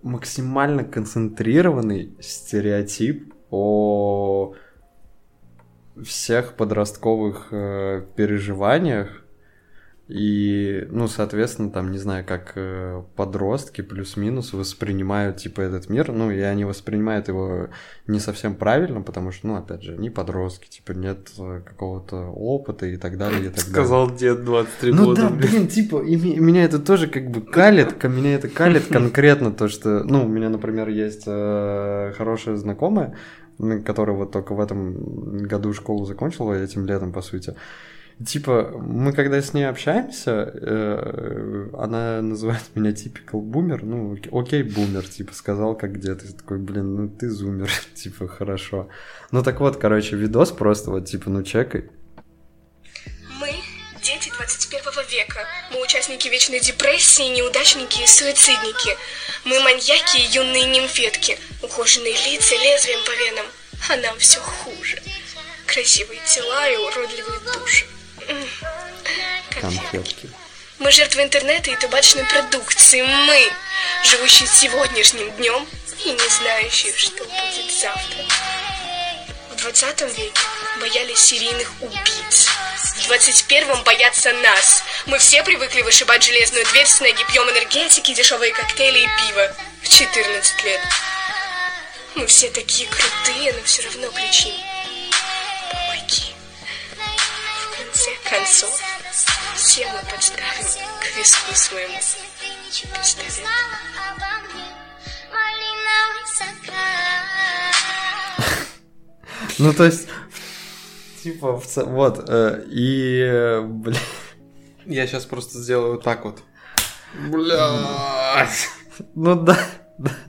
[SPEAKER 2] максимально концентрированный стереотип о всех подростковых э, переживаниях и, ну, соответственно, там, не знаю, как э, подростки плюс-минус воспринимают, типа, этот мир, ну, и они воспринимают его не совсем правильно, потому что, ну, опять же, не подростки, типа, нет э, какого-то опыта и так далее, и так
[SPEAKER 1] Сказал далее. дед 23
[SPEAKER 2] ну,
[SPEAKER 1] года.
[SPEAKER 2] Ну да, блин, типа, и меня это тоже как бы калит, меня это калит [laughs] конкретно то, что, ну, у меня, например, есть э, хорошая знакомая, которая вот только в этом году школу закончила, этим летом, по сути, Типа, мы когда с ней общаемся, э, она называет [laughs] меня типикал бумер, ну, окей, бумер, типа, сказал как где ты такой, блин, ну ты зумер, [laughs] типа, хорошо. Ну так вот, короче, видос просто вот, типа, ну чекай.
[SPEAKER 3] Мы дети 21 века. Мы участники вечной депрессии, неудачники и суицидники. Мы маньяки и юные нимфетки. Ухоженные лица лезвием по венам. А нам все хуже. Красивые тела и уродливые души.
[SPEAKER 2] Конфетки.
[SPEAKER 3] Мы жертвы интернета и табачной продукции. Мы, живущие сегодняшним днем и не знающие, что будет завтра. В 20 веке боялись серийных убийц. В 21-м боятся нас. Мы все привыкли вышибать железную дверь с ноги, пьем энергетики, дешевые коктейли и пиво. В 14 лет. Мы все такие крутые, но все равно кричим. конце концов, все мы подставим к виску своему пистолет.
[SPEAKER 2] Ну, то есть, типа, вот, э, и, бля...
[SPEAKER 1] Я сейчас просто сделаю вот так вот. Бля.
[SPEAKER 2] Ну да,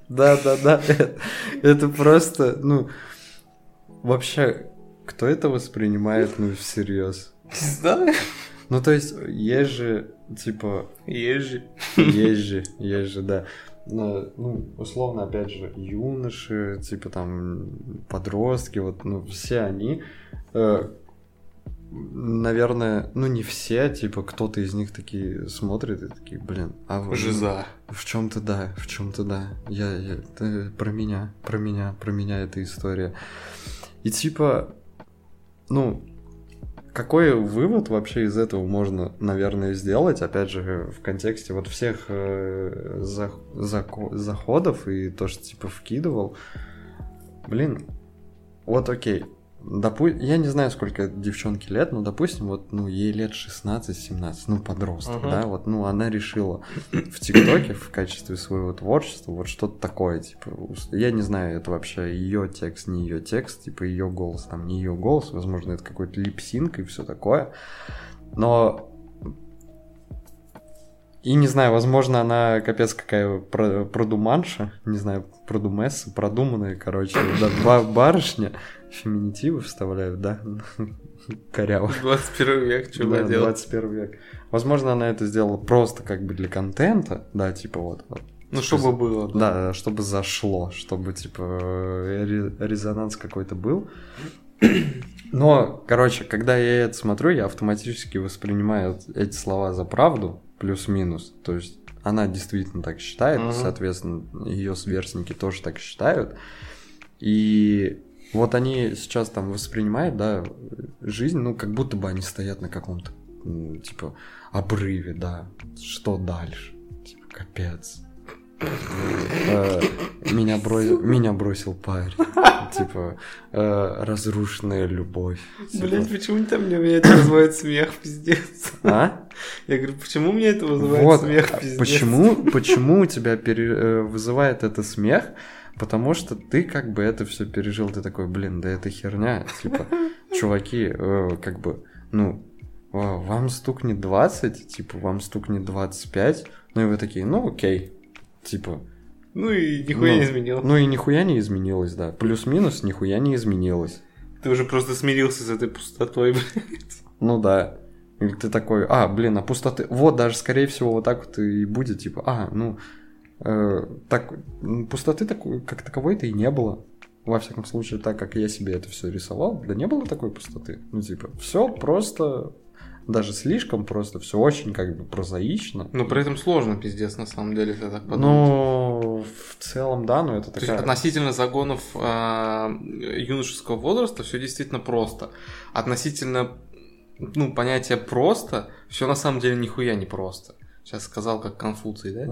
[SPEAKER 2] да, да, да, это, это просто, ну, вообще, кто это воспринимает, ну, всерьез?
[SPEAKER 1] Да?
[SPEAKER 2] Ну, то есть, есть же, типа...
[SPEAKER 1] Есть же.
[SPEAKER 2] Есть же, есть же, да. Ну, условно, опять же, юноши, типа там подростки, вот, ну, все они, э, наверное, ну, не все, типа, кто-то из них такие смотрит и такие, блин, а
[SPEAKER 1] вы... Жиза.
[SPEAKER 2] В чем-то да, в чем-то да. Я, я, это про меня, про меня, про меня эта история. И типа, ну, какой вывод вообще из этого можно, наверное, сделать, опять же, в контексте вот всех э, за, за, заходов и то, что типа вкидывал? Блин, вот окей, Допу... Я не знаю, сколько девчонке лет, но, допустим, вот, ну, ей лет 16-17, ну, подросток, uh-huh. да, вот, ну, она решила в ТикТоке в качестве своего творчества вот что-то такое, типа, я не знаю, это вообще ее текст, не ее текст, типа, ее голос, там, не ее голос, возможно, это какой-то липсинг и все такое, но и не знаю, возможно, она капец какая продуманша, не знаю, продумесса, продуманная, короче, да, барышня, феминитивы вставляют, да? [laughs] Коряво.
[SPEAKER 1] 21 век, что да,
[SPEAKER 2] делать? 21 век. Возможно, она это сделала просто как бы для контента, да, типа вот.
[SPEAKER 1] Ну, чтобы было.
[SPEAKER 2] Да. да, чтобы зашло, чтобы, типа, резонанс какой-то был. Но, короче, когда я это смотрю, я автоматически воспринимаю эти слова за правду, плюс-минус. То есть она действительно так считает, угу. соответственно, ее сверстники тоже так считают. И вот они сейчас там воспринимают, да, жизнь, ну, как будто бы они стоят на каком-то, типа, обрыве, да. Что дальше? Типа, капец. Э, Меня бро- меня бросил парень. Типа, э, разрушенная любовь. Типа,
[SPEAKER 1] Блять, почему там мне меня это вызывает смех, пиздец?
[SPEAKER 2] А?
[SPEAKER 1] Я говорю, почему мне это вызывает
[SPEAKER 2] Вот,
[SPEAKER 1] смех,
[SPEAKER 2] а
[SPEAKER 1] пиздец?
[SPEAKER 2] почему, почему у тебя пере- э, вызывает это смех? Потому что ты как бы это все пережил, ты такой, блин, да это херня, типа, [laughs] чуваки, э, как бы, ну, вам стукнет 20, типа, вам стукнет 25, ну и вы такие, ну окей, типа,
[SPEAKER 1] Ну и нихуя
[SPEAKER 2] Ну,
[SPEAKER 1] не изменил.
[SPEAKER 2] ну и нихуя не изменилось, да, плюс-минус нихуя не изменилось,
[SPEAKER 1] Ты уже просто смирился с этой пустотой, [laughs] блядь.
[SPEAKER 2] ну да, или ты такой, а, блин, а пустоты, вот даже, скорее всего, вот так вот и будет, типа, а, ну, э, так, пустоты такой, как таковой-то и не было. Во всяком случае, так как я себе это все рисовал, да не было такой пустоты. Ну, типа, все просто, даже слишком просто, все очень как бы прозаично.
[SPEAKER 1] Но при этом сложно, пиздец, на самом деле, если так подумать.
[SPEAKER 2] Ну, в целом, да, но это
[SPEAKER 1] То есть
[SPEAKER 2] такая...
[SPEAKER 1] относительно загонов а, юношеского возраста все действительно просто. Относительно ну, понятия просто, все на самом деле нихуя не просто. Сейчас сказал как Конфуций, да?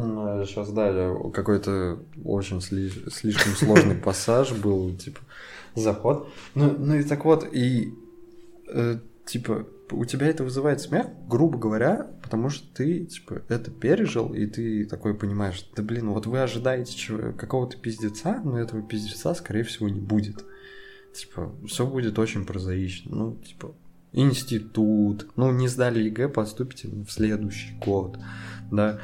[SPEAKER 2] Сейчас, да, я- какой-то очень сли- слишком сложный пассаж был, типа, заход. Ну, ну и так вот, и, э, типа, у тебя это вызывает смех, грубо говоря, потому что ты, типа, это пережил, и ты такой понимаешь, да блин, вот вы ожидаете какого-то пиздеца, но этого пиздеца, скорее всего, не будет. Типа, все будет очень прозаично. Ну, типа, институт, ну, не сдали ЕГЭ, поступите в следующий год, да,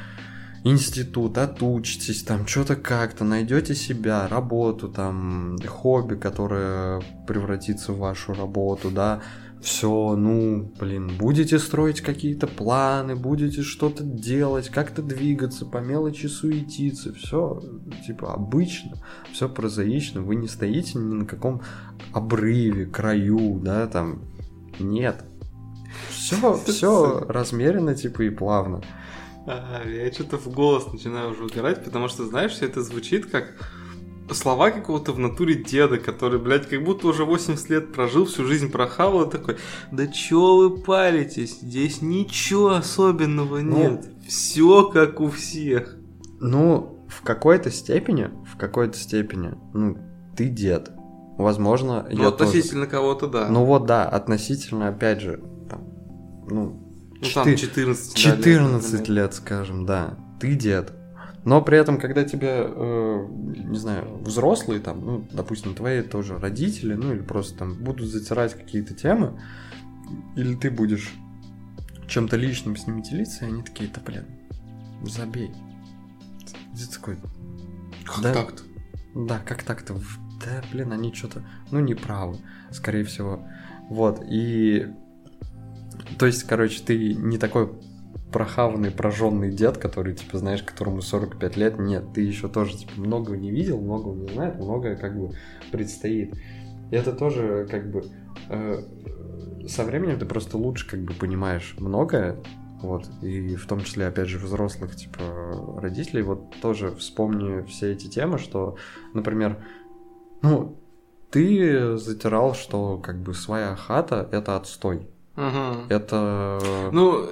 [SPEAKER 2] институт, отучитесь, там, что-то как-то, найдете себя, работу, там, хобби, которое превратится в вашу работу, да, все, ну, блин, будете строить какие-то планы, будете что-то делать, как-то двигаться, по мелочи суетиться, все, типа, обычно, все прозаично, вы не стоите ни на каком обрыве, краю, да, там, нет. Все, все размеренно, типа, и плавно.
[SPEAKER 1] Я что-то в голос начинаю уже угорать, потому что, знаешь, все это звучит как слова какого-то в натуре деда, который, блядь, как будто уже 80 лет прожил, всю жизнь прохавал, и такой, да чё вы паритесь, здесь ничего особенного
[SPEAKER 2] Ну.
[SPEAKER 1] нет, все как у всех.
[SPEAKER 2] Ну, в какой-то степени, в какой-то степени, ну, ты дед. Возможно,
[SPEAKER 1] Ну,
[SPEAKER 2] я тоже.
[SPEAKER 1] относительно кого-то, да.
[SPEAKER 2] Ну вот да, относительно, опять же, там, ну,
[SPEAKER 1] Ну, там
[SPEAKER 2] четы-
[SPEAKER 1] 14, да,
[SPEAKER 2] 14
[SPEAKER 1] например.
[SPEAKER 2] лет, скажем, да, ты дед. Но при этом, когда тебе, э, не знаю, взрослые, там, ну, допустим, твои тоже родители, ну, или просто там будут затирать какие-то темы, или ты будешь чем-то личным с ними делиться, и они такие, да, блин, забей. Ты такой,
[SPEAKER 1] Как
[SPEAKER 2] Да.
[SPEAKER 1] так-то?
[SPEAKER 2] да, как так-то? Да, блин, они что-то, ну, не правы, скорее всего. Вот, и... То есть, короче, ты не такой прохаванный, прожженный дед, который, типа, знаешь, которому 45 лет. Нет, ты еще тоже, типа, многого не видел, многого не знает, многое, как бы, предстоит. И это тоже, как бы, э, со временем ты просто лучше, как бы, понимаешь многое, вот, и в том числе, опять же, взрослых, типа, родителей, вот тоже вспомни все эти темы, что, например, ну, ты затирал, что, как бы, своя хата — это отстой.
[SPEAKER 1] Мгм.
[SPEAKER 2] Это...
[SPEAKER 1] Ну,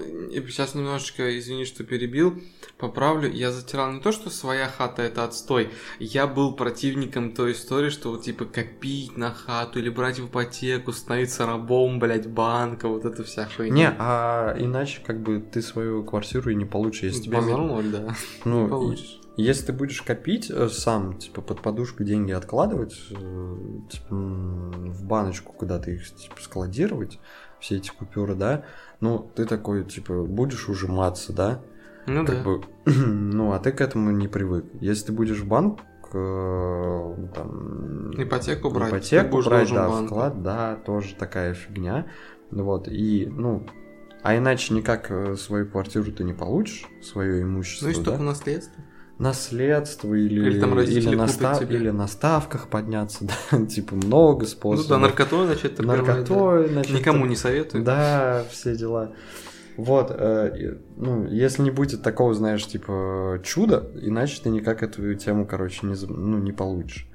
[SPEAKER 1] сейчас немножечко, извини, что перебил, поправлю. Я затирал не то, что своя хата это отстой. Я был противником той истории, что вот, типа копить на хату или брать в ипотеку, становиться рабом, блядь, банка, вот это вся хуйня.
[SPEAKER 2] Не, а иначе, как бы, ты свою квартиру и не получишь. Если тебе...
[SPEAKER 1] Базар ноль, да.
[SPEAKER 2] ну,
[SPEAKER 1] не получишь.
[SPEAKER 2] Если ты будешь копить э, сам, типа под подушку деньги откладывать, э, типа в баночку куда-то их типа складировать, все эти купюры, да, ну ты такой типа будешь ужиматься, да,
[SPEAKER 1] Ну
[SPEAKER 2] как
[SPEAKER 1] да.
[SPEAKER 2] бы, [clears throat] ну а ты к этому не привык. Если ты будешь в банк э, там
[SPEAKER 1] Ипотеку брать.
[SPEAKER 2] ипотеку брать, да,
[SPEAKER 1] банку.
[SPEAKER 2] вклад, да, тоже такая фигня, вот и ну а иначе никак свою квартиру ты не получишь, свое имущество,
[SPEAKER 1] Ну, есть
[SPEAKER 2] да?
[SPEAKER 1] только наследство.
[SPEAKER 2] Наследство или,
[SPEAKER 1] Или там родители
[SPEAKER 2] или, на
[SPEAKER 1] купят
[SPEAKER 2] ста-
[SPEAKER 1] тебе.
[SPEAKER 2] или на ставках подняться, [laughs] да, типа много
[SPEAKER 1] Ну
[SPEAKER 2] способов.
[SPEAKER 1] да, наркотой начать торговать,
[SPEAKER 2] Наркотой,
[SPEAKER 1] да.
[SPEAKER 2] значит,
[SPEAKER 1] Никому не советую.
[SPEAKER 2] Да, все дела. Вот, э, ну, если не будет такого, знаешь, типа чуда, иначе ты никак эту тему, короче, не, ну, не получишь.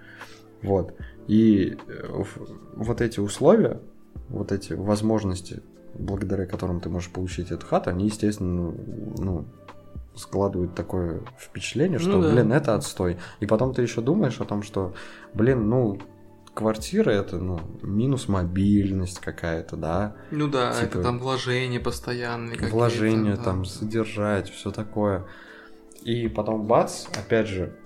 [SPEAKER 2] Вот. И э, вот эти условия, вот эти возможности, благодаря которым ты можешь получить эту хату, они, естественно, ну, ну, складывают такое впечатление, что,
[SPEAKER 1] Ну да.
[SPEAKER 2] блин, это отстой. И потом ты еще думаешь о том, что, блин, ну, квартира это, ну, минус мобильность какая-то, да,
[SPEAKER 1] Ну да,
[SPEAKER 2] Типа,
[SPEAKER 1] это там вложения постоянные
[SPEAKER 2] вложения
[SPEAKER 1] да.
[SPEAKER 2] там, содержать, все такое. И потом бац, опять же,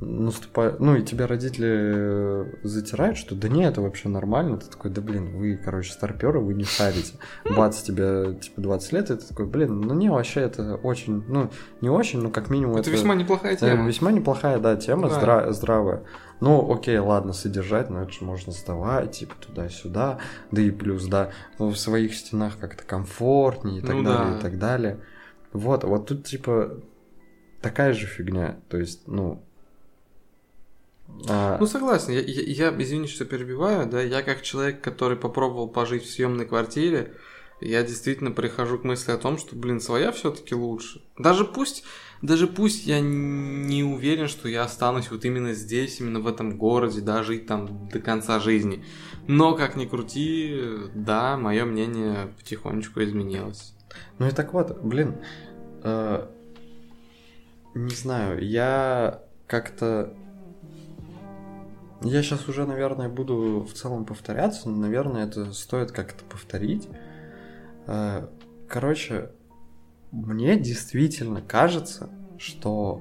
[SPEAKER 2] наступает, ну и тебя родители э, затирают, что да не, это вообще нормально, ты такой, да блин, вы, короче, старперы, вы не шарите. Бац, тебе типа 20 лет, и ты такой, блин, ну не, вообще это очень, ну не очень, но как минимум
[SPEAKER 1] Это весьма неплохая
[SPEAKER 2] э,
[SPEAKER 1] тема.
[SPEAKER 2] весьма неплохая, да, тема,
[SPEAKER 1] Да.
[SPEAKER 2] здра- здравая. Ну, окей, ладно, содержать, но это же можно сдавать, типа, туда-сюда. Да и плюс, да, ну, в своих стенах как-то комфортнее и так
[SPEAKER 1] Ну
[SPEAKER 2] далее,
[SPEAKER 1] да.
[SPEAKER 2] и так далее. Вот, вот тут, типа, такая же фигня. То есть, ну... а,
[SPEAKER 1] Ну согласен, я, я, я, извини, что перебиваю, да, я как человек, который попробовал пожить в съемной квартире, я действительно прихожу к мысли о том, что, блин, своя все-таки лучше. Даже пусть, даже пусть я не уверен, что я останусь вот именно здесь, именно в этом городе, да, жить там до конца жизни. Но как ни крути, да, мое мнение потихонечку изменилось.
[SPEAKER 2] Ну и так вот, блин, э, не знаю, я как-то... Я сейчас уже, наверное, буду в целом повторяться, но, наверное, это стоит как-то повторить. Э, Короче, мне действительно кажется, что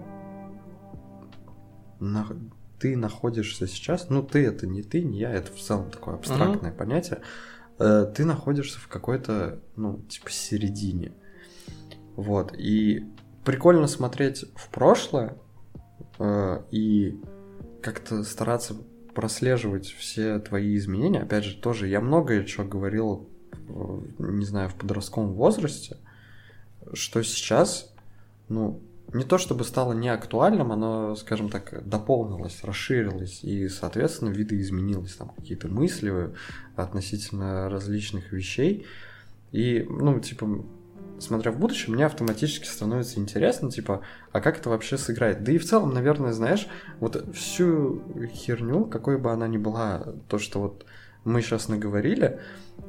[SPEAKER 2] на- ты находишься сейчас, ну ты это не ты, не я, это в целом такое абстрактное понятие, э, ты находишься в какой-то, ну, типа, середине. Вот, и прикольно смотреть в прошлое э, и как-то стараться прослеживать все твои изменения. Опять же, тоже я многое что говорил, э, не знаю, в подростковом возрасте, что сейчас, ну, не то чтобы стало неактуальным, оно, скажем так, дополнилось, расширилось, и, соответственно, видоизменилось там какие-то мысли относительно различных вещей. И, ну, типа, смотря в будущее, мне автоматически становится интересно, типа, а как это вообще сыграет? Да и в целом, наверное, знаешь, вот всю херню, какой бы она ни была, то, что вот мы сейчас наговорили,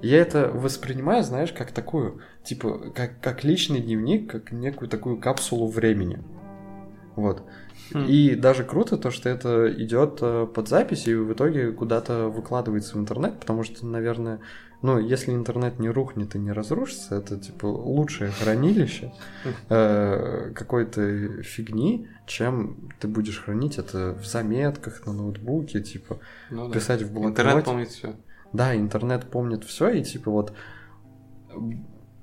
[SPEAKER 2] я это воспринимаю, знаешь, как такую, типа, как, как личный дневник, как некую такую капсулу времени. Вот.
[SPEAKER 1] Хм.
[SPEAKER 2] И даже круто то, что это идет э, под запись и в итоге куда-то выкладывается в интернет, потому что, наверное, ну, если интернет не рухнет и не разрушится, это типа лучшее хранилище э, какой-то фигни, чем ты будешь хранить это в заметках на ноутбуке, типа
[SPEAKER 1] Ну да.
[SPEAKER 2] писать в блокноте.
[SPEAKER 1] Интернет помнит все.
[SPEAKER 2] Да, интернет помнит все, и типа вот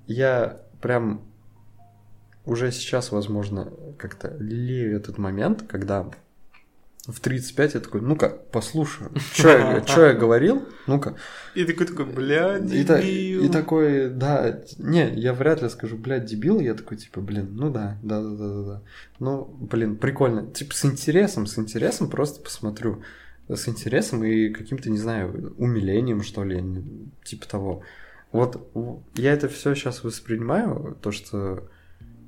[SPEAKER 2] я прям уже сейчас, возможно, как-то лелею этот момент, когда в 35 я такой, ну-ка, послушаю, что я, [laughs] чё я говорил, ну-ка.
[SPEAKER 1] И такой такой, бля,
[SPEAKER 2] И, та-
[SPEAKER 1] дебил.
[SPEAKER 2] и такой, да, не, я вряд ли скажу, блядь, дебил, я такой, типа, блин, ну да, да, да, да, да, да. Ну, блин, прикольно. Типа, с интересом, с интересом просто посмотрю. С интересом и каким-то, не знаю, умилением, что ли, типа того. Вот я это все сейчас воспринимаю, то, что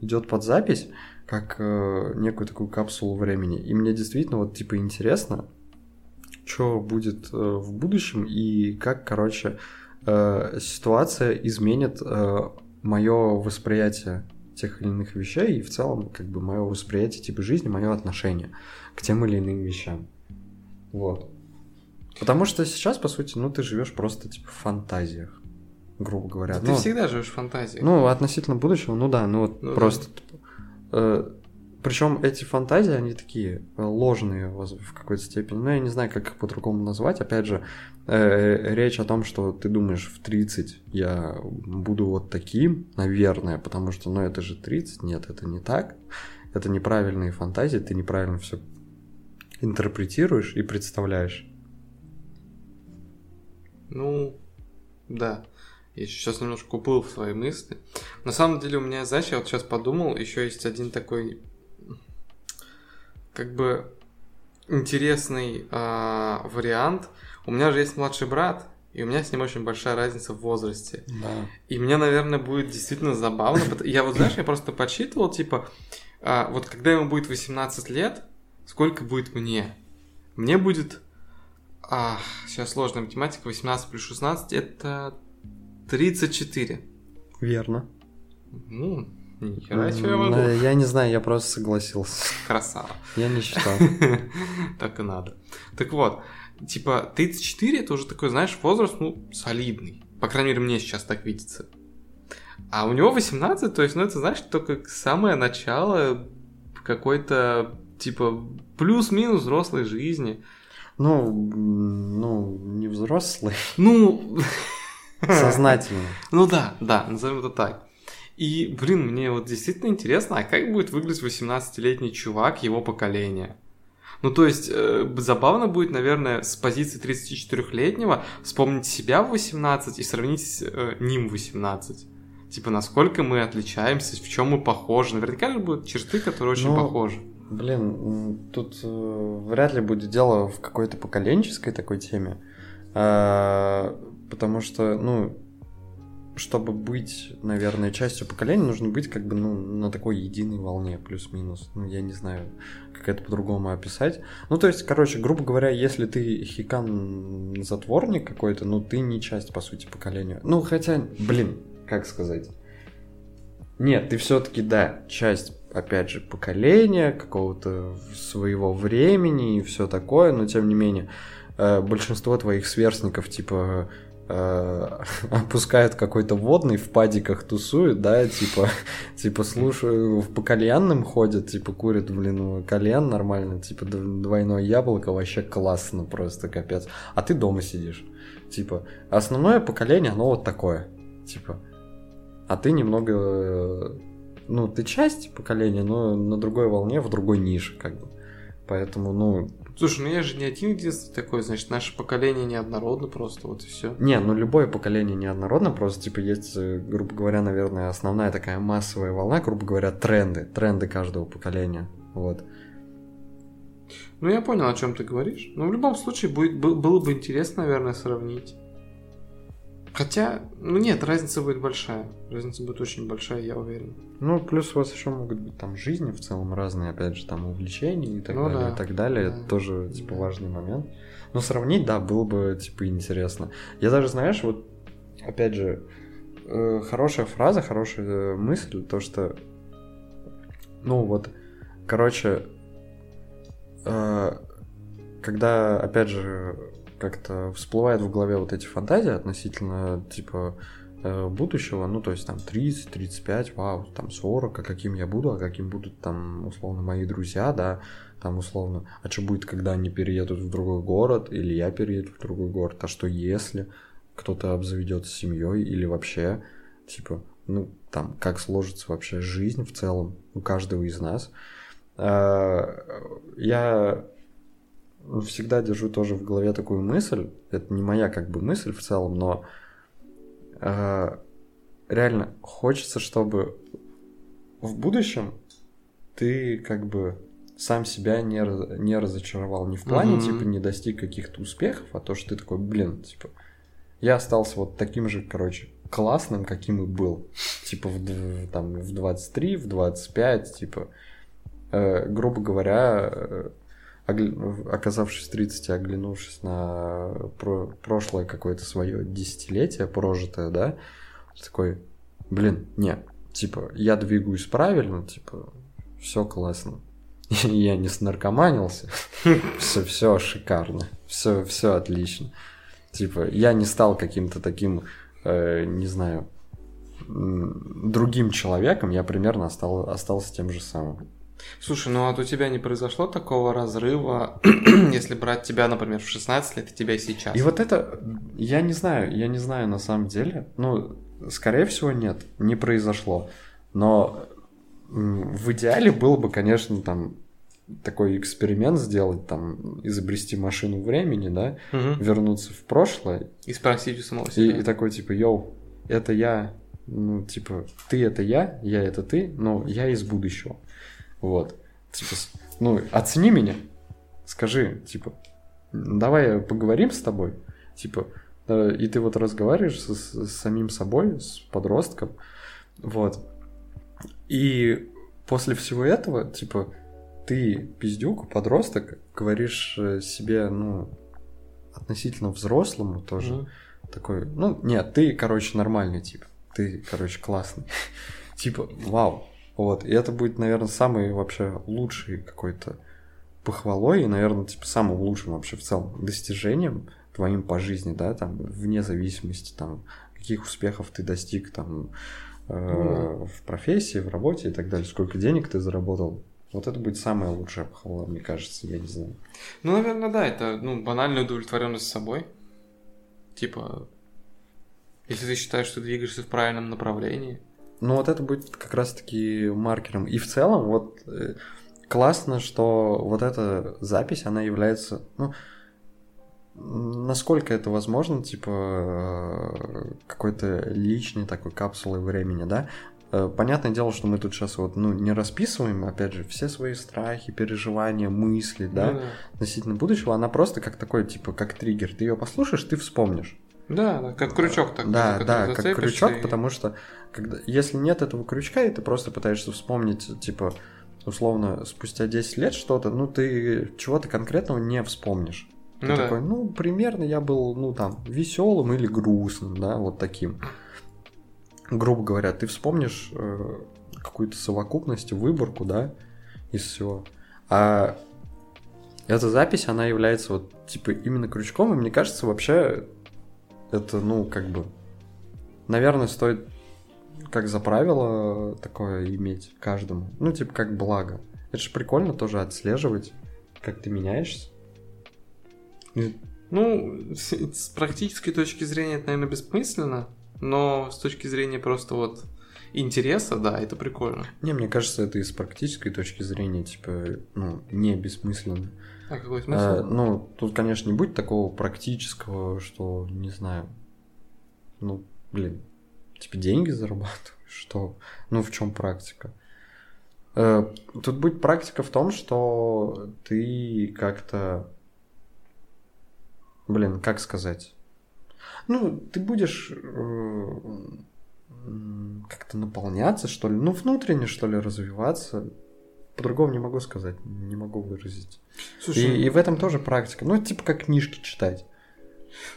[SPEAKER 2] идет под запись, как э, некую такую капсулу времени. И мне действительно вот типа интересно, что будет э, в будущем и как, короче, э, ситуация изменит мое восприятие тех или иных вещей и в целом как бы мое восприятие типа жизни, мое отношение к тем или иным вещам. Вот. Потому что сейчас, по сути, ну ты живешь просто типа в фантазиях, грубо говоря.
[SPEAKER 1] Да
[SPEAKER 2] Ну,
[SPEAKER 1] Ты всегда живешь в фантазии.
[SPEAKER 2] ну, относительно будущего, ну да, ну вот
[SPEAKER 1] Ну да.
[SPEAKER 2] просто. причем эти фантазии, они такие э, ложные в какой-то степени. Ну, я не знаю, как их по-другому назвать. Опять же, э, речь о том, что ты думаешь, в 30 я буду вот таким, наверное, потому что, ну, это же 30. Нет, это не так. Это неправильные фантазии, ты неправильно все интерпретируешь и представляешь.
[SPEAKER 1] Ну, да. Я сейчас немножко уплыл в свои мысли. На самом деле у меня, знаешь, я вот сейчас подумал, еще есть один такой, как бы, интересный а, вариант. У меня же есть младший брат, и у меня с ним очень большая разница в возрасте.
[SPEAKER 2] Да.
[SPEAKER 1] И мне, наверное, будет действительно забавно. Я вот, знаешь, я просто подсчитывал, типа, а, вот когда ему будет 18 лет, сколько будет мне? Мне будет... А, сейчас сложная математика. 18 плюс 16 это 34.
[SPEAKER 2] Верно.
[SPEAKER 1] Ну, Ни хера себе я могу.
[SPEAKER 2] Я не знаю, я просто согласился.
[SPEAKER 1] Красава.
[SPEAKER 2] Я не считал. [laughs]
[SPEAKER 1] Так и надо. Так вот, типа, 34 это уже такой, знаешь, возраст, ну, солидный. По крайней мере, мне сейчас так видится. А у него 18, то есть, ну, это, знаешь, только самое начало какой-то, типа, плюс-минус взрослой жизни.
[SPEAKER 2] Ну, ну, не взрослый,
[SPEAKER 1] Ну, [laughs]
[SPEAKER 2] сознательный. [laughs]
[SPEAKER 1] ну да, да, назовем это так. И, блин, мне вот действительно интересно, а как будет выглядеть 18-летний чувак его поколения? Ну, то есть, э, забавно будет, наверное, с позиции 34-летнего вспомнить себя в 18 и сравнить с э, ним в 18. Типа, насколько мы отличаемся, в чем мы похожи. Наверняка же будут черты, которые очень
[SPEAKER 2] Ну,
[SPEAKER 1] похожи.
[SPEAKER 2] Блин, тут э, вряд ли будет дело в какой-то поколенческой такой теме. А, Потому что, ну, чтобы быть, наверное, частью поколения, нужно быть как бы, ну, на такой единой волне, плюс-минус. Ну, я не знаю, как это по-другому описать. Ну, то есть, короче, грубо говоря, если ты хикан-затворник какой-то, ну, ты не часть, по сути, поколения. Ну, хотя, блин, как сказать? Нет, ты все-таки, да, часть, опять же, поколения, какого-то своего времени и все такое, но тем не менее, э, большинство твоих сверстников, типа, [laughs] опускают какой-то водный, в падиках тусуют, да, типа, [laughs] типа, слушаю, по кальянным ходят, типа, курят, блин, кальян нормально, типа, дв- двойное яблоко, вообще классно просто, капец. А ты дома сидишь. Типа, основное поколение, оно вот такое. Типа, а ты немного... э, Ну, ты часть поколения, но на другой волне, в другой нише, как бы. Поэтому, ну...
[SPEAKER 1] Слушай, ну я же не один единственный такой, значит, наше поколение неоднородно просто, вот и все.
[SPEAKER 2] Не, ну любое поколение неоднородно, просто, типа, есть, э, грубо говоря, наверное, основная такая массовая волна, грубо говоря, тренды. Тренды каждого поколения. Вот.
[SPEAKER 1] Ну, я понял, о чем ты говоришь. Но в любом случае будет, был- было бы интересно, наверное, сравнить. Хотя, ну нет, разница будет большая. Разница будет очень большая, я уверен.
[SPEAKER 2] Ну, плюс у вас еще могут быть там жизни в целом разные, опять же, там увлечения и так
[SPEAKER 1] Ну
[SPEAKER 2] далее,
[SPEAKER 1] да,
[SPEAKER 2] и так далее.
[SPEAKER 1] да,
[SPEAKER 2] Это тоже, типа,
[SPEAKER 1] да.
[SPEAKER 2] важный момент. Но сравнить, да, было бы, типа, интересно. Я даже, знаешь, вот, опять же, э, хорошая фраза, хорошая э, мысль, то, что, ну, вот, короче, э, когда, опять же, как-то всплывает в голове вот эти фантазии относительно, типа, э, будущего, ну, то есть там 30, 35, вау, там 40, а каким я буду, а каким будут там, условно, мои друзья, да, там, условно, а что будет, когда они переедут в другой город, или я перееду в другой город, а что если кто-то обзаведется семьей, или вообще, типа, ну, там, как сложится вообще жизнь в целом у каждого из нас. А, Я всегда держу тоже в голове такую мысль, это не моя как бы мысль в целом, но э, реально хочется, чтобы в будущем ты как бы сам себя не, не разочаровал. Не в плане,
[SPEAKER 1] Мгм.
[SPEAKER 2] типа, не достиг каких-то успехов, а то, что ты такой, блин, типа, я остался вот таким же, короче, классным, каким и был. Типа, в, там, в 23, в 25, типа, э, грубо говоря, э, оказавшись в 30 и оглянувшись на про- прошлое какое-то свое десятилетие прожитое, да, такой, блин, не, типа, я двигаюсь правильно, типа, все классно. [laughs] Я не снаркоманился, [laughs] все, все шикарно, все, все отлично. Типа, я не стал каким-то таким, э, не знаю, другим человеком, я примерно остал, остался тем же самым.
[SPEAKER 1] Слушай, ну а вот у тебя не произошло такого разрыва, [clears throat] если брать тебя, например, в 16 лет и тебя сейчас?
[SPEAKER 2] И вот это, я не знаю, я не знаю на самом деле. Ну, скорее всего, нет, не произошло. Но в идеале было бы, конечно, там такой эксперимент сделать, там, изобрести машину времени, да,
[SPEAKER 1] Мгм.
[SPEAKER 2] вернуться в прошлое
[SPEAKER 1] И спросить у самого
[SPEAKER 2] и,
[SPEAKER 1] себя.
[SPEAKER 2] и такой, типа, йоу, это я, ну, типа, ты это я, я это ты, но я из будущего. Вот. Типа, ну, оцени меня, скажи, типа, давай поговорим с тобой, типа, и ты вот разговариваешь с, с самим собой, с подростком, вот. И после всего этого, типа, ты, пиздюк, подросток, говоришь э, себе, ну, относительно взрослому тоже,
[SPEAKER 1] Мгм.
[SPEAKER 2] такой, ну, нет, ты, короче, нормальный тип. Ты, короче, классный. [laughs] Типа, вау. Вот. И это будет, наверное, самый вообще лучший какой-то похвалой и, наверное, типа самым лучшим вообще в целом достижением твоим по жизни, да, там, вне зависимости, там, каких успехов ты достиг, там, э,
[SPEAKER 1] Ну
[SPEAKER 2] в профессии, в работе и так далее, сколько денег ты заработал. Вот это будет самая лучшая похвала, мне кажется, я не знаю.
[SPEAKER 1] Ну, наверное, да, это ну, банальная удовлетворенность собой. Типа, если ты считаешь, что двигаешься в правильном направлении.
[SPEAKER 2] Ну, вот это будет как раз-таки маркером. И в целом, вот э, классно, что вот эта запись, она является, ну, насколько это возможно, типа, э, какой-то личной такой капсулой времени, да? Э, Понятное дело, что мы тут сейчас вот, ну, не расписываем, опять же, все свои страхи, переживания, мысли, да,
[SPEAKER 1] Ну
[SPEAKER 2] относительно будущего, она просто как такой, типа, как триггер. Ты ее послушаешь, ты вспомнишь.
[SPEAKER 1] да, да, как крючок такой.
[SPEAKER 2] Да, да, как крючок,
[SPEAKER 1] и-
[SPEAKER 2] потому что когда, если нет этого крючка, и ты просто пытаешься вспомнить, типа, условно, спустя 10 лет что-то, ну, ты чего-то конкретного не вспомнишь. Ты
[SPEAKER 1] Ну да.
[SPEAKER 2] такой, ну, примерно я был, ну, там, веселым или грустным, да, вот таким. Грубо говоря, ты вспомнишь э, какую-то совокупность, выборку, да, из всего. А эта запись, она является вот, типа, именно крючком, и мне кажется, вообще, это, ну, как бы, наверное, стоит как за правило такое иметь каждому. Ну, типа, как благо. Это же прикольно тоже отслеживать, как ты меняешься.
[SPEAKER 1] Ну, с, с практической точки зрения это, наверное, бессмысленно, но с точки зрения просто вот интереса, да, это прикольно.
[SPEAKER 2] Не, мне кажется, это и с практической точки зрения, типа, ну, не бессмысленно.
[SPEAKER 1] А какой смысл?
[SPEAKER 2] А, ну, тут, конечно, не будет такого практического, что, не знаю, ну, блин, типа деньги зарабатываешь, что, ну, в чем практика? Э, Тут будет практика в том, что ты как-то, блин, как сказать? Ну, ты будешь э, как-то наполняться, что ли, ну, внутренне, что ли, развиваться. По-другому не могу сказать, не могу выразить.
[SPEAKER 1] Слушай,
[SPEAKER 2] И, и в этом тоже практика. Ну, это типа как книжки читать.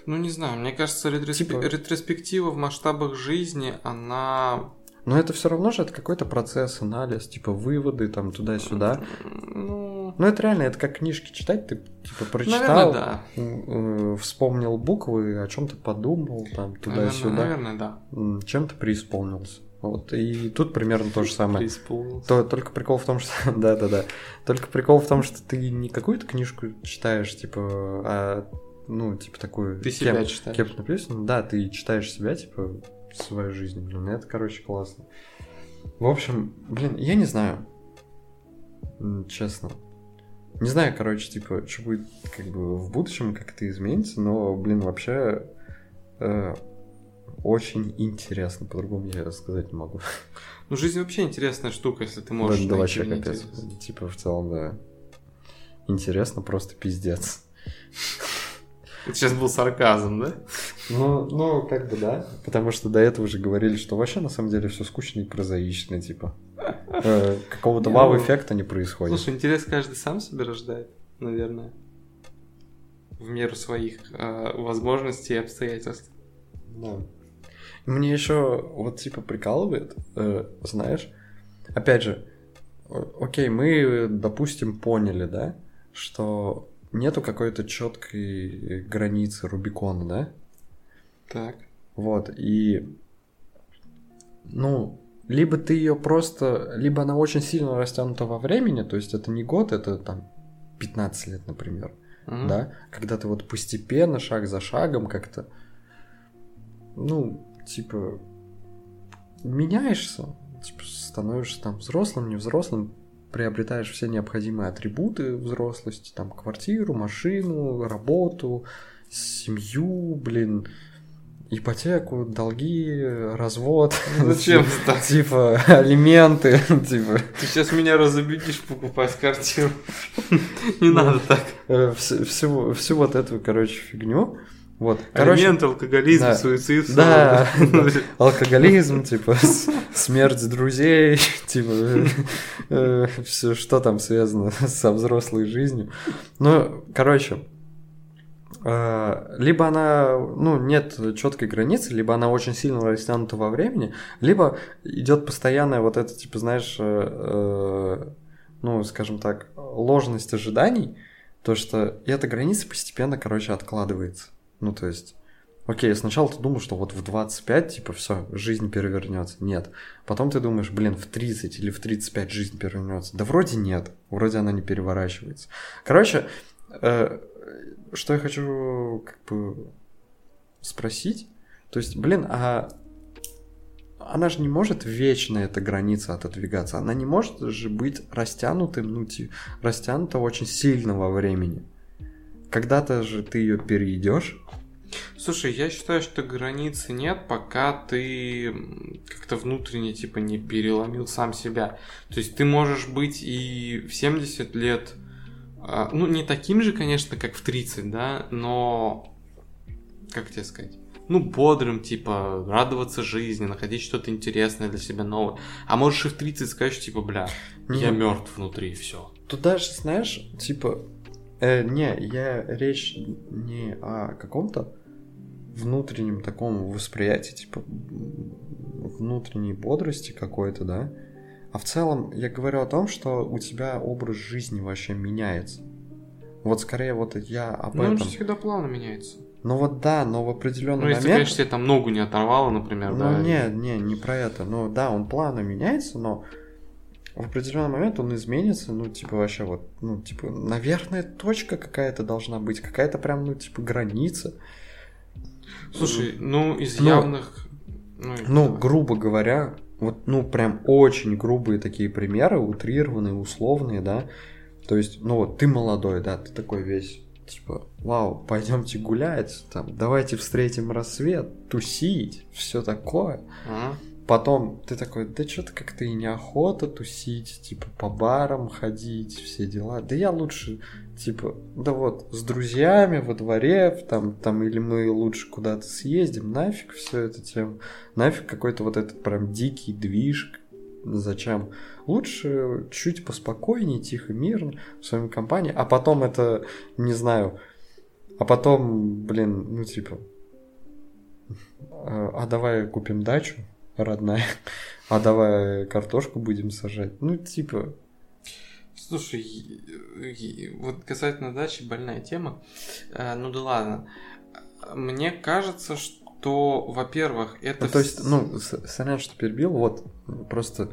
[SPEAKER 1] Ну не знаю, мне кажется, ретроспе-
[SPEAKER 2] Типа-
[SPEAKER 1] ретроспектива в масштабах жизни, она...
[SPEAKER 2] Но это все равно же это какой-то процесс, анализ, типа выводы там туда-сюда.
[SPEAKER 1] Ну,
[SPEAKER 2] Ну, это реально, это как книжки читать, ты типа прочитал,
[SPEAKER 1] наверное, да.
[SPEAKER 2] э, вспомнил буквы, о чем-то подумал, там
[SPEAKER 1] Наверное,
[SPEAKER 2] туда-сюда,
[SPEAKER 1] наверное, да.
[SPEAKER 2] м, чем-то преисполнился. Вот, и тут примерно то же самое. То, только прикол в том, что... [laughs] Да-да-да. Только прикол в том, что ты не какую-то книжку читаешь, типа, а, ну, типа такую...
[SPEAKER 1] Ты себя
[SPEAKER 2] кем-
[SPEAKER 1] читаешь.
[SPEAKER 2] кем написано. Да, ты читаешь себя, типа, свою жизнь. Блин, это, короче, классно. В общем, блин, я не знаю. Честно. Не знаю, короче, типа, что будет как бы в будущем, как это изменится, но, блин, вообще э, очень интересно. По-другому я сказать не могу.
[SPEAKER 1] Ну, жизнь вообще интересная штука, если ты можешь
[SPEAKER 2] Да, да вообще капец. Типа, в целом, да. Интересно, просто пиздец.
[SPEAKER 1] Это сейчас был сарказм, да?
[SPEAKER 2] Ну, ну, как бы да. Потому что до этого уже говорили, что вообще на самом деле все скучно и прозаично, типа. Э, Какого-то
[SPEAKER 1] Не,
[SPEAKER 2] вау-эффекта не происходит.
[SPEAKER 1] Слушай, интерес каждый сам себе рождает, наверное. В меру своих э, возможностей и обстоятельств.
[SPEAKER 2] Да. Мне еще вот типа прикалывает, э, знаешь, опять же, окей, мы, допустим, поняли, да, что нету какой-то четкой границы Рубикона, да?
[SPEAKER 1] Так.
[SPEAKER 2] Вот, и, ну, либо ты ее просто, либо она очень сильно растянута во времени, то есть это не год, это там 15 лет, например,
[SPEAKER 1] Мгм.
[SPEAKER 2] да, когда ты вот постепенно, шаг за шагом как-то, ну, типа, меняешься, типа, становишься там взрослым, не взрослым, приобретаешь все необходимые атрибуты взрослости, там, квартиру, машину, работу, семью, блин, ипотеку, долги, развод.
[SPEAKER 1] Ну, Зачем [laughs] это?
[SPEAKER 2] Типа, алименты, [laughs] типа,
[SPEAKER 1] Ты сейчас меня разобедишь покупать квартиру. [laughs] Не надо так.
[SPEAKER 2] э, вс- всю, всю вот эту, короче, фигню. Вот, короче,
[SPEAKER 1] Алимент, алкоголизм,
[SPEAKER 2] да.
[SPEAKER 1] суицид.
[SPEAKER 2] Да,
[SPEAKER 1] ссоры. [laughs]
[SPEAKER 2] алкоголизм, типа, смерть друзей, [laughs] типа, все, что там связано [laughs] со взрослой жизнью. Ну, короче, э, либо она, ну, нет четкой границы, либо она очень сильно растянута во времени, либо идет постоянная вот это, типа, знаешь, э, э, ну, скажем так, ложность ожиданий, то, что эта граница постепенно, короче, откладывается. Ну, то есть, окей, сначала ты думал, что вот в 25, типа, все, жизнь перевернется. Нет. Потом ты думаешь, блин, в 30 или в 35 жизнь перевернется. Да вроде нет, вроде она не переворачивается. Короче, э, что я хочу как бы спросить, то есть, блин, а она же не может вечно эта граница отодвигаться. Она не может же быть растянутым, ну, типа, растянута очень сильно во времени. Когда-то же ты ее перейдешь.
[SPEAKER 1] Слушай, я считаю, что границы нет, пока ты как-то внутренне, типа, не переломил сам себя. То есть ты можешь быть и в 70 лет, а, ну, не таким же, конечно, как в 30, да, но, как тебе сказать, ну, бодрым, типа, радоваться жизни, находить что-то интересное для себя новое. А можешь и в 30 сказать, типа, бля, я мертв внутри, все.
[SPEAKER 2] Тут даже, знаешь, типа, э, не, я речь не о каком-то внутреннем таком восприятии, типа, внутренней бодрости какой-то, да, а в целом я говорю о том, что у тебя образ жизни вообще меняется. Вот скорее вот я об
[SPEAKER 1] ну,
[SPEAKER 2] этом.
[SPEAKER 1] он же всегда плавно меняется.
[SPEAKER 2] Ну вот да, но в определенный
[SPEAKER 1] Ну, если,
[SPEAKER 2] момент...
[SPEAKER 1] конечно, тебе там ногу не оторвало, например,
[SPEAKER 2] Ну
[SPEAKER 1] да.
[SPEAKER 2] не, не, не про это. Ну да, он плавно меняется, но в определенный момент он изменится, ну, типа, вообще вот, ну, типа, наверное, точка какая-то должна быть, какая-то прям, ну, типа, граница.
[SPEAKER 1] Слушай, ну, из
[SPEAKER 2] Ну,
[SPEAKER 1] явных... Ну,
[SPEAKER 2] Ну,
[SPEAKER 1] давай.
[SPEAKER 2] грубо говоря, вот, ну, прям очень грубые такие примеры, утрированные, условные, да. То есть, ну, вот ты молодой, да, ты такой весь, типа, вау, пойдемте гулять, там, давайте встретим рассвет, тусить, все такое.
[SPEAKER 1] А?
[SPEAKER 2] Потом ты такой, да что-то как-то и неохота тусить, типа по барам ходить, все дела. Да я лучше, типа, да вот, с друзьями во дворе, там, там или мы лучше куда-то съездим, нафиг все это тем, нафиг какой-то вот этот прям дикий движ, зачем? Лучше чуть поспокойнее, тихо, мирно, в своей компании, а потом это, не знаю, а потом, блин, ну типа, а а давай купим дачу, родная, а давай картошку будем сажать. Ну, типа,
[SPEAKER 1] Слушай, вот касательно дачи больная тема. Э, Ну да ладно. Мне кажется, что, во-первых, это...
[SPEAKER 2] ну, то есть, ну, сорян, что перебил, вот, просто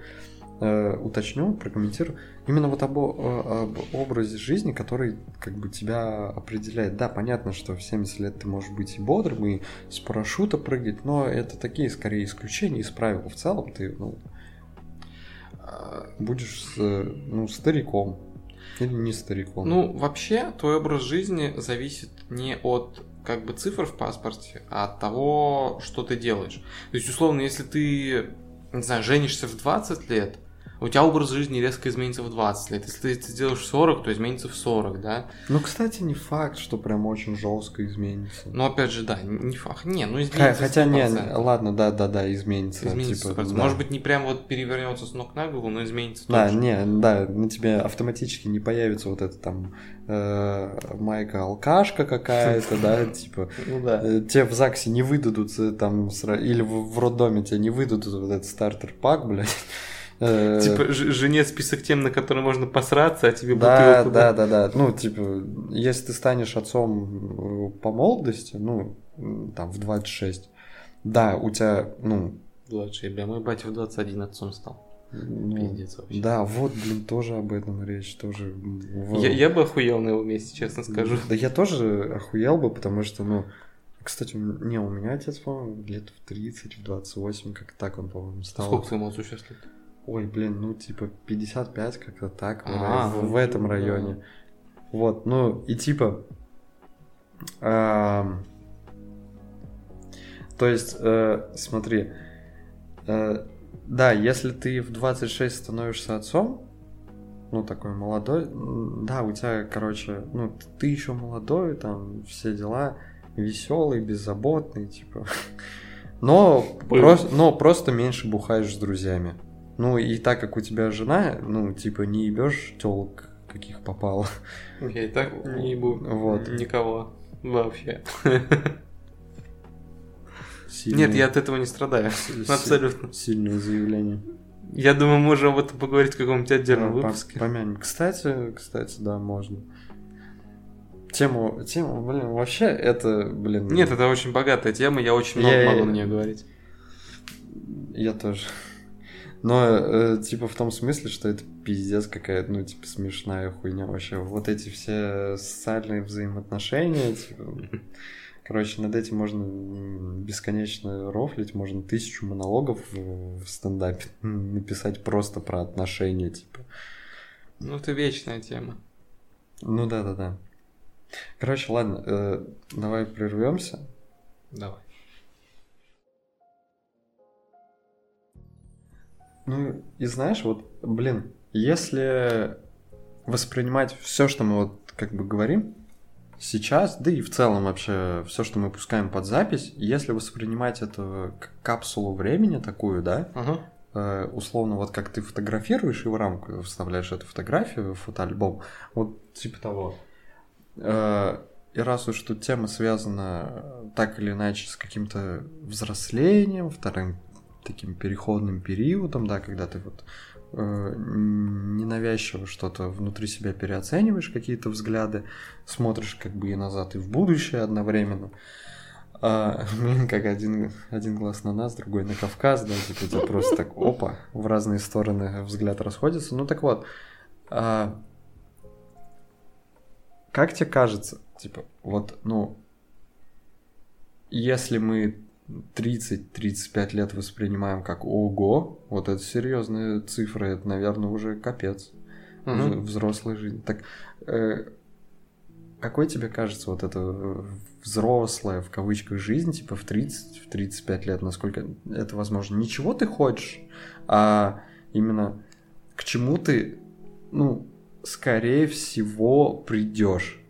[SPEAKER 2] э, уточню, прокомментирую. Именно вот об, о- об образе жизни, который как бы тебя определяет. Да, понятно, что в 70 лет ты можешь быть и бодрым, и с парашюта прыгать, но это такие, скорее, исключения из правил. В целом ты, ну,
[SPEAKER 1] э,
[SPEAKER 2] будешь, э, ну, стариком. Или не стариком.
[SPEAKER 1] Ну, вообще, твой образ жизни зависит не от как бы цифр в паспорте, а от того, что ты делаешь. То есть, условно, если ты, не знаю, женишься в 20 лет, у тебя образ жизни резко изменится в 20 лет. Если ты это сделаешь в 40, то изменится в 40, да?
[SPEAKER 2] Ну, кстати, не факт, что прям очень жестко изменится.
[SPEAKER 1] Но опять же, да, не факт. Не, ну изменится
[SPEAKER 2] Хотя не,
[SPEAKER 1] 100%.
[SPEAKER 2] ладно, да, да, да, изменится.
[SPEAKER 1] Изменится
[SPEAKER 2] типа,
[SPEAKER 1] 100%.
[SPEAKER 2] да.
[SPEAKER 1] Может быть, не прям вот перевернется с ног на голову, но изменится
[SPEAKER 2] Да,
[SPEAKER 1] точно.
[SPEAKER 2] не, да, на тебе автоматически не появится вот эта там э, майка алкашка какая-то, да, [laughs] типа.
[SPEAKER 1] Ну да.
[SPEAKER 2] э, Тебе в ЗАГСе не выдадут там, или в, в роддоме тебе не выдадут вот этот стартер-пак, блядь. Э,
[SPEAKER 1] Типа жене список тем, на которые можно посраться, а тебе
[SPEAKER 2] Да,
[SPEAKER 1] бутылку.
[SPEAKER 2] да, да, да. Ну, типа, если ты станешь отцом э, по молодости, ну, там, в 26, да, у тебя, ну,
[SPEAKER 1] 26, бля, мой батя в 21 отцом стал.
[SPEAKER 2] ну,
[SPEAKER 1] Пиздец вообще.
[SPEAKER 2] да, вот, блин, тоже об этом речь, тоже.
[SPEAKER 1] Я, я бы охуел на его месте, честно скажу.
[SPEAKER 2] Да я тоже охуел бы, потому что, ну, кстати, не, у меня отец, по-моему, лет в 30, в 28, как так он, по-моему, стал.
[SPEAKER 1] Сколько твоему отцу сейчас лет?
[SPEAKER 2] Ой, блин, ну, типа, 55, как-то так, в,
[SPEAKER 1] А,
[SPEAKER 2] в-
[SPEAKER 1] ну,
[SPEAKER 2] в этом
[SPEAKER 1] да.
[SPEAKER 2] районе. Вот, ну, и типа... ам, то есть, э, смотри, э, да, если ты в 26 становишься отцом, ну, такой молодой, да, у тебя, короче, ну, ты еще молодой, там, все дела, веселый, беззаботный, типа. [laughs] Но,
[SPEAKER 1] Был.
[SPEAKER 2] но просто меньше бухаешь с друзьями. Ну, и так как у тебя жена, ну, типа, не ебешь телок, каких попало.
[SPEAKER 1] Я и так не ебу
[SPEAKER 2] Вот.
[SPEAKER 1] никого. Вообще.
[SPEAKER 2] Сильное-
[SPEAKER 1] Нет, я от этого не страдаю.
[SPEAKER 2] си-
[SPEAKER 1] Абсолютно.
[SPEAKER 2] Сильное заявление.
[SPEAKER 1] Я думаю, можем об этом поговорить в каком-нибудь отдельном
[SPEAKER 2] по-
[SPEAKER 1] выпуске.
[SPEAKER 2] Помянем. Кстати, кстати, да, можно. Тему, тему, блин, вообще это, блин...
[SPEAKER 1] Нет, это очень богатая тема, я очень много
[SPEAKER 2] Я-
[SPEAKER 1] могу на нее говорить.
[SPEAKER 2] Я тоже. Но, э, типа, в том смысле, что это пиздец какая-то, ну, типа, смешная хуйня вообще. Вот эти все социальные взаимоотношения, типа... Короче, над этим можно бесконечно рофлить, можно тысячу монологов в стендапе [laughs] написать просто про отношения, типа.
[SPEAKER 1] Ну, это вечная тема.
[SPEAKER 2] Ну да-да-да. Короче, ладно, э, давай прервемся.
[SPEAKER 1] Давай.
[SPEAKER 2] Ну, и знаешь, вот, блин, если воспринимать все, что мы вот как бы говорим сейчас, да и в целом вообще все, что мы пускаем под запись, если воспринимать это как капсулу времени такую, да,
[SPEAKER 1] Ага.
[SPEAKER 2] э, условно, вот как ты фотографируешь и в рамку вставляешь эту фотографию в фотоальбом, вот типа того. Э, И раз уж тут тема связана так или иначе с каким-то взрослением, вторым таким переходным периодом, да, когда ты вот э, ненавязчиво что-то внутри себя переоцениваешь, какие-то взгляды, смотришь как бы и назад, и в будущее одновременно. А, [laughs] блин, как один, один глаз на нас, другой на Кавказ, да, типа тебя просто так, опа, в разные стороны взгляд расходится. Ну так вот, а, как тебе кажется, типа, вот, ну, если мы 30-35 лет воспринимаем как ого, вот это серьезные цифры, это, наверное, уже капец в
[SPEAKER 1] Мгм.
[SPEAKER 2] взрослой жизни. Так, э, какой тебе кажется вот эта взрослая, в кавычках, жизнь, типа в 30, в 35 лет, насколько это возможно? Ничего ты хочешь, а именно к чему ты, ну, скорее всего, придешь.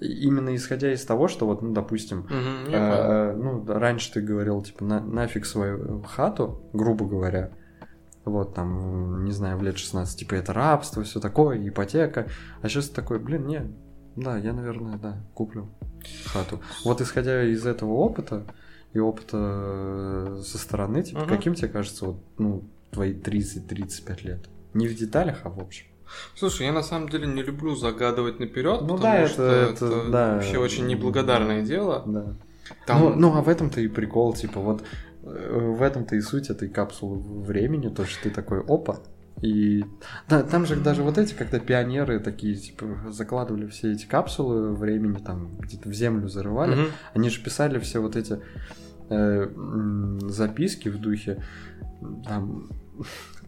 [SPEAKER 2] Именно исходя из того, что вот, ну, допустим,
[SPEAKER 1] понял.
[SPEAKER 2] Э, ну, раньше ты говорил, типа, на, нафиг свою хату, грубо говоря. Вот там, не знаю, в лет 16, типа, это рабство, все такое, ипотека. А сейчас ты такой, блин, не, да, я, наверное, да, куплю хату. Вот исходя из этого опыта и опыта э, со стороны, типа,
[SPEAKER 1] Мгм.
[SPEAKER 2] каким тебе кажется, вот, ну, твои 30-35 лет? Не в деталях, а в общем.
[SPEAKER 1] Слушай, я на самом деле не люблю загадывать наперед,
[SPEAKER 2] Ну
[SPEAKER 1] потому
[SPEAKER 2] да,
[SPEAKER 1] что
[SPEAKER 2] это-
[SPEAKER 1] это,
[SPEAKER 2] это, да.
[SPEAKER 1] вообще очень неблагодарное дело.
[SPEAKER 2] Да.
[SPEAKER 1] Там...
[SPEAKER 2] Ну, ну, а в этом-то и прикол, типа, вот э, в этом-то и суть этой капсулы времени, то, что ты такой, опа, и да, там же даже вот эти, когда пионеры такие, типа, закладывали все эти капсулы времени, там, где-то в землю зарывали,
[SPEAKER 1] Мгм.
[SPEAKER 2] они же писали все вот эти э, записки в духе, там,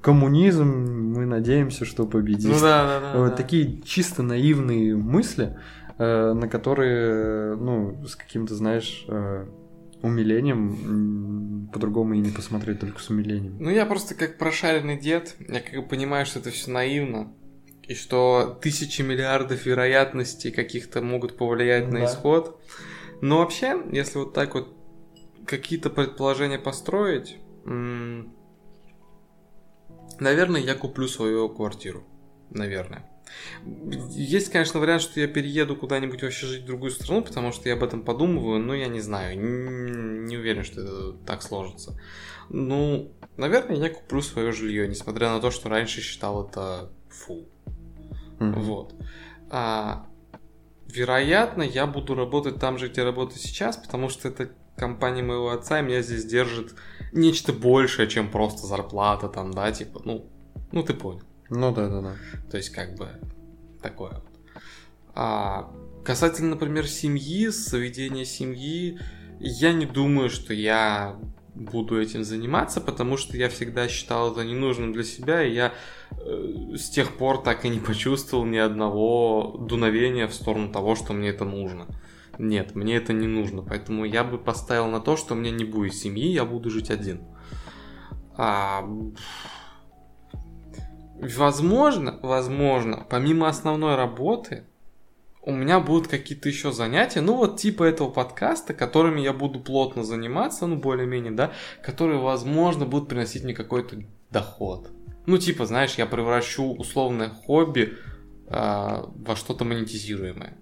[SPEAKER 2] коммунизм, мы надеемся, что победит.
[SPEAKER 1] Ну да, да, да.
[SPEAKER 2] Вот
[SPEAKER 1] да.
[SPEAKER 2] такие чисто наивные мысли, э, на которые, ну, с каким-то, знаешь, э, умилением по-другому и не посмотреть, только с умилением.
[SPEAKER 1] Ну, я просто как прошаренный дед, я как бы понимаю, что это все наивно, и что тысячи миллиардов вероятностей каких-то могут повлиять на
[SPEAKER 2] Да.
[SPEAKER 1] исход. Но вообще, если вот так вот какие-то предположения построить, м, наверное, я куплю свою квартиру. Наверное. Есть, конечно, вариант, что я перееду куда-нибудь вообще жить в другую страну, потому что я об этом подумываю, но я не знаю, не уверен, что это так сложится. Ну, наверное, я куплю свое жилье, несмотря на то, что раньше считал это фу.
[SPEAKER 2] Мгм.
[SPEAKER 1] Вот. А, вероятно, я буду работать там же, где работаю сейчас, потому что это компания моего отца, и меня здесь держит нечто большее, чем просто зарплата там, да, типа, ну, ну ты понял.
[SPEAKER 2] Ну да, да, да.
[SPEAKER 1] То есть, как бы, такое вот. А, касательно, например, семьи, заведения семьи, я не думаю, что я буду этим заниматься, потому что я всегда считал это ненужным для себя, и я э, с тех пор так и не почувствовал ни одного дуновения в сторону того, что мне это нужно. Нет, мне это не нужно, поэтому я бы поставил на то, что у меня не будет семьи, я буду жить один. А, Возможно, возможно, помимо основной работы, у меня будут какие-то еще занятия, ну вот типа этого подкаста, которыми я буду плотно заниматься, ну более-менее, да, которые, возможно, будут приносить мне какой-то доход. Ну типа, знаешь, я превращу условное хобби а, во что-то монетизируемое.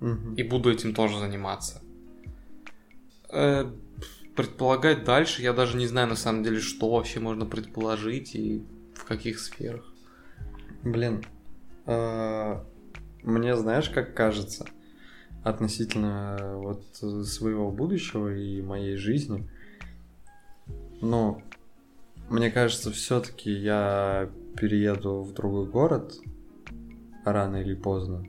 [SPEAKER 1] И буду этим тоже заниматься. Э, предполагать дальше, я даже не знаю на самом деле, что вообще можно предположить и в каких сферах.
[SPEAKER 2] Блин, э, мне знаешь, как кажется, относительно э, вот своего будущего и моей жизни, ну, мне кажется, все-таки я перееду в другой город рано или поздно.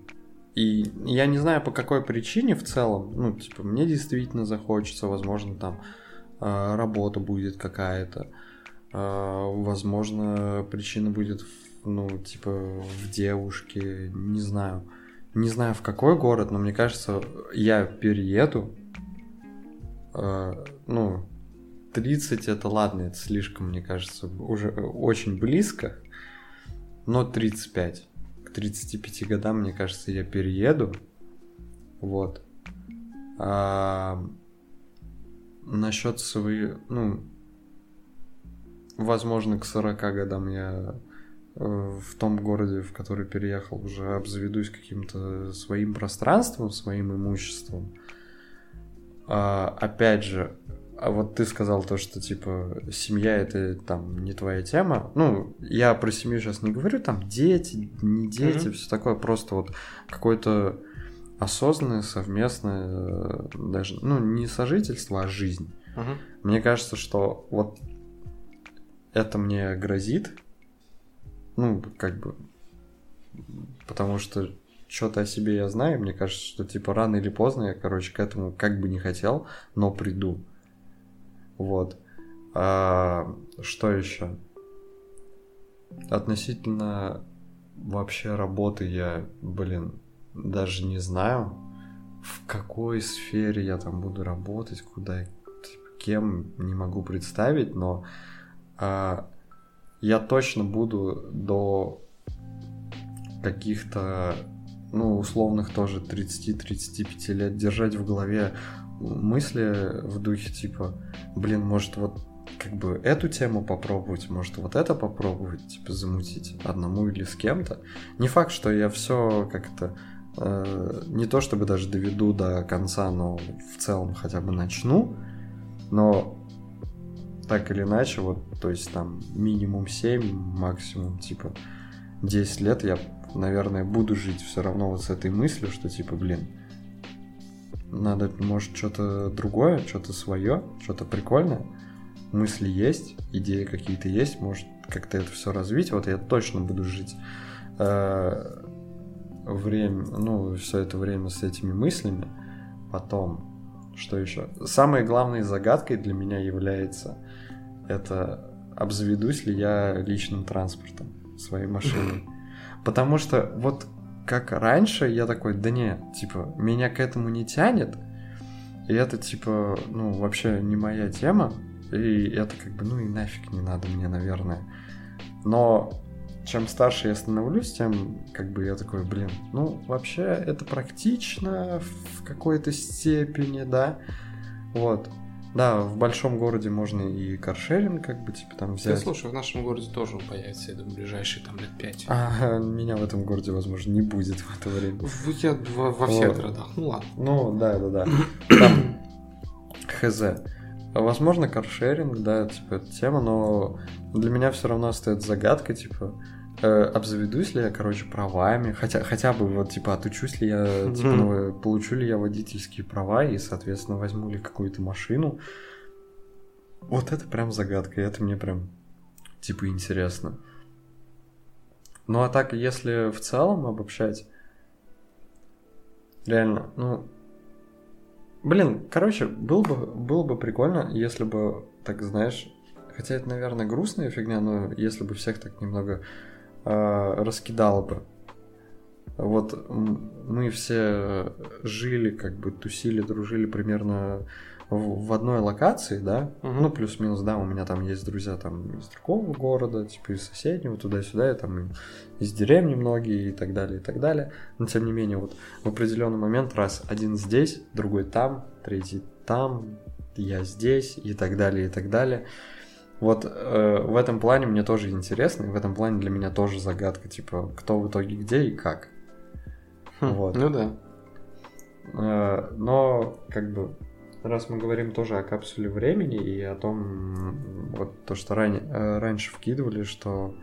[SPEAKER 2] И я не знаю по какой причине в целом, ну, типа, мне действительно захочется, возможно, там э, работа будет какая-то, э, возможно, причина будет, ну, типа, в девушке, не знаю. Не знаю в какой город, но мне кажется, я перееду, э, ну, 30 это ладно, это слишком, мне кажется, уже очень близко, но 35 к 35 годам, мне кажется, я перееду. Вот. А, насчет своей, ну, возможно, к 40 годам я э, в том городе, в который переехал, уже обзаведусь каким-то своим пространством, своим имуществом. А, опять же, а вот ты сказал то, что типа семья это там не твоя тема. Ну, я про семью сейчас не говорю, там дети, не дети,
[SPEAKER 1] Мгм.
[SPEAKER 2] все такое, просто вот какое-то осознанное, совместное, э, даже, ну, не сожительство, а жизнь.
[SPEAKER 1] Мгм.
[SPEAKER 2] Мне кажется, что вот это мне грозит. Ну, как бы. Потому что что-то о себе я знаю. Мне кажется, что типа рано или поздно я, короче, к этому как бы не хотел, но приду. Вот. А, что еще? Относительно вообще работы я, блин, даже не знаю, в какой сфере я там буду работать, куда, типа, кем, не могу представить, но а, я точно буду до каких-то, ну, условных тоже 30-35 лет держать в голове мысли в духе типа, блин, может вот как бы эту тему попробовать, может вот это попробовать, типа замутить одному или с кем-то. Не факт, что я все как-то э, не то чтобы даже доведу до конца, но в целом хотя бы начну, но так или иначе, вот, то есть там минимум 7, максимум типа 10 лет я, наверное, буду жить все равно вот с этой мыслью, что типа, блин, надо, может, что-то другое, что-то свое, что-то прикольное. Мысли есть, идеи какие-то есть, может, как-то это все развить. Вот я точно буду жить э, время, ну, все это время с этими мыслями. Потом, что еще? Самой главной загадкой для меня является это обзаведусь ли я личным транспортом, своей машиной. [laughs] Потому что вот как раньше я такой, да не, типа, меня к этому не тянет, и это, типа, ну, вообще не моя тема, и это как бы, ну и нафиг не надо мне, наверное. Но чем старше я становлюсь, тем как бы я такой, блин, ну, вообще это практично в какой-то степени, да, вот. Да, в большом городе можно и каршеринг как бы, типа, там
[SPEAKER 1] Да,
[SPEAKER 2] взять.
[SPEAKER 1] слушай, в нашем городе тоже он появится, я думаю, ближайшие там лет пять.
[SPEAKER 2] А меня в этом городе, возможно, не будет в это время.
[SPEAKER 1] В- Я во, во всех
[SPEAKER 2] Вот.
[SPEAKER 1] городах. Ну ладно.
[SPEAKER 2] Ну, да, да, да. [coughs] Там хз. Возможно, каршеринг, да, типа, эта тема, но для меня все равно остается загадка, типа, э, обзаведусь ли я, короче, правами, хотя, хотя бы вот, типа, отучусь ли я, типа,
[SPEAKER 1] Мгм.
[SPEAKER 2] ну, получу ли я водительские права и, соответственно, возьму ли какую-то машину. Вот это прям загадка, и это мне прям, типа, интересно. Ну, а так, если в целом обобщать, реально, ну, блин, короче, было бы, было бы прикольно, если бы, так знаешь, хотя это, наверное, грустная фигня, но если бы всех так немного э, раскидало бы. Вот мы все жили, как бы тусили, дружили примерно в, одной локации, да,
[SPEAKER 1] Мгм.
[SPEAKER 2] ну плюс-минус, да, у меня там есть друзья там из другого города, типа из соседнего, туда-сюда, и там из деревни многие и так далее, и так далее. Но тем не менее, вот в определенный момент раз один здесь, другой там, третий там, я здесь и так далее, и так далее. Вот э, в этом плане мне тоже интересно, и в этом плане для меня тоже загадка, типа, кто в итоге где и как.
[SPEAKER 1] Хм,
[SPEAKER 2] Вот.
[SPEAKER 1] Ну да.
[SPEAKER 2] Э, но, как бы, раз мы говорим тоже о капсуле времени и о том, вот то, что ран... Э, раньше вкидывали, что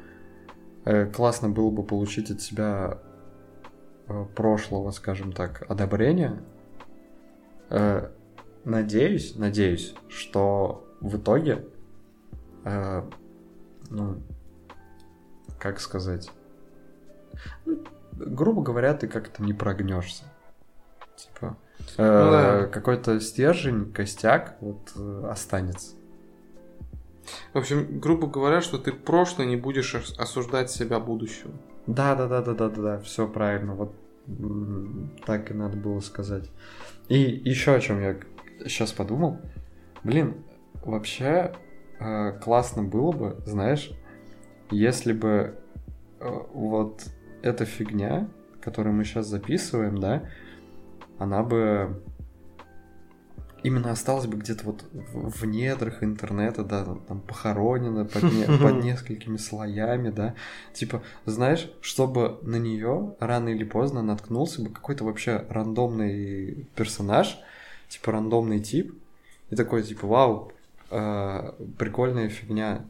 [SPEAKER 2] э, классно было бы получить от себя прошлого, скажем так, одобрения. Надеюсь, надеюсь, что в итоге, ну, как сказать, ну, грубо говоря, ты как-то не прогнешься. Типа, ну, э, да. какой-то стержень, костяк вот э, останется.
[SPEAKER 1] В общем, грубо говоря, что ты прошлое не будешь осуждать себя будущего.
[SPEAKER 2] Да, да, да, да, да, да, да, все правильно. Вот так и надо было сказать. И еще о чем я сейчас подумал. Блин, вообще э, классно было бы, знаешь, если бы э, вот эта фигня, которую мы сейчас записываем, да, она бы именно осталась бы где-то вот в, недрах интернета, да, там похоронена под, не, [laughs] под несколькими слоями, да. Типа, знаешь, чтобы на нее рано или поздно наткнулся бы какой-то вообще рандомный персонаж, типа рандомный тип, и такой, типа, вау, э, прикольная фигня,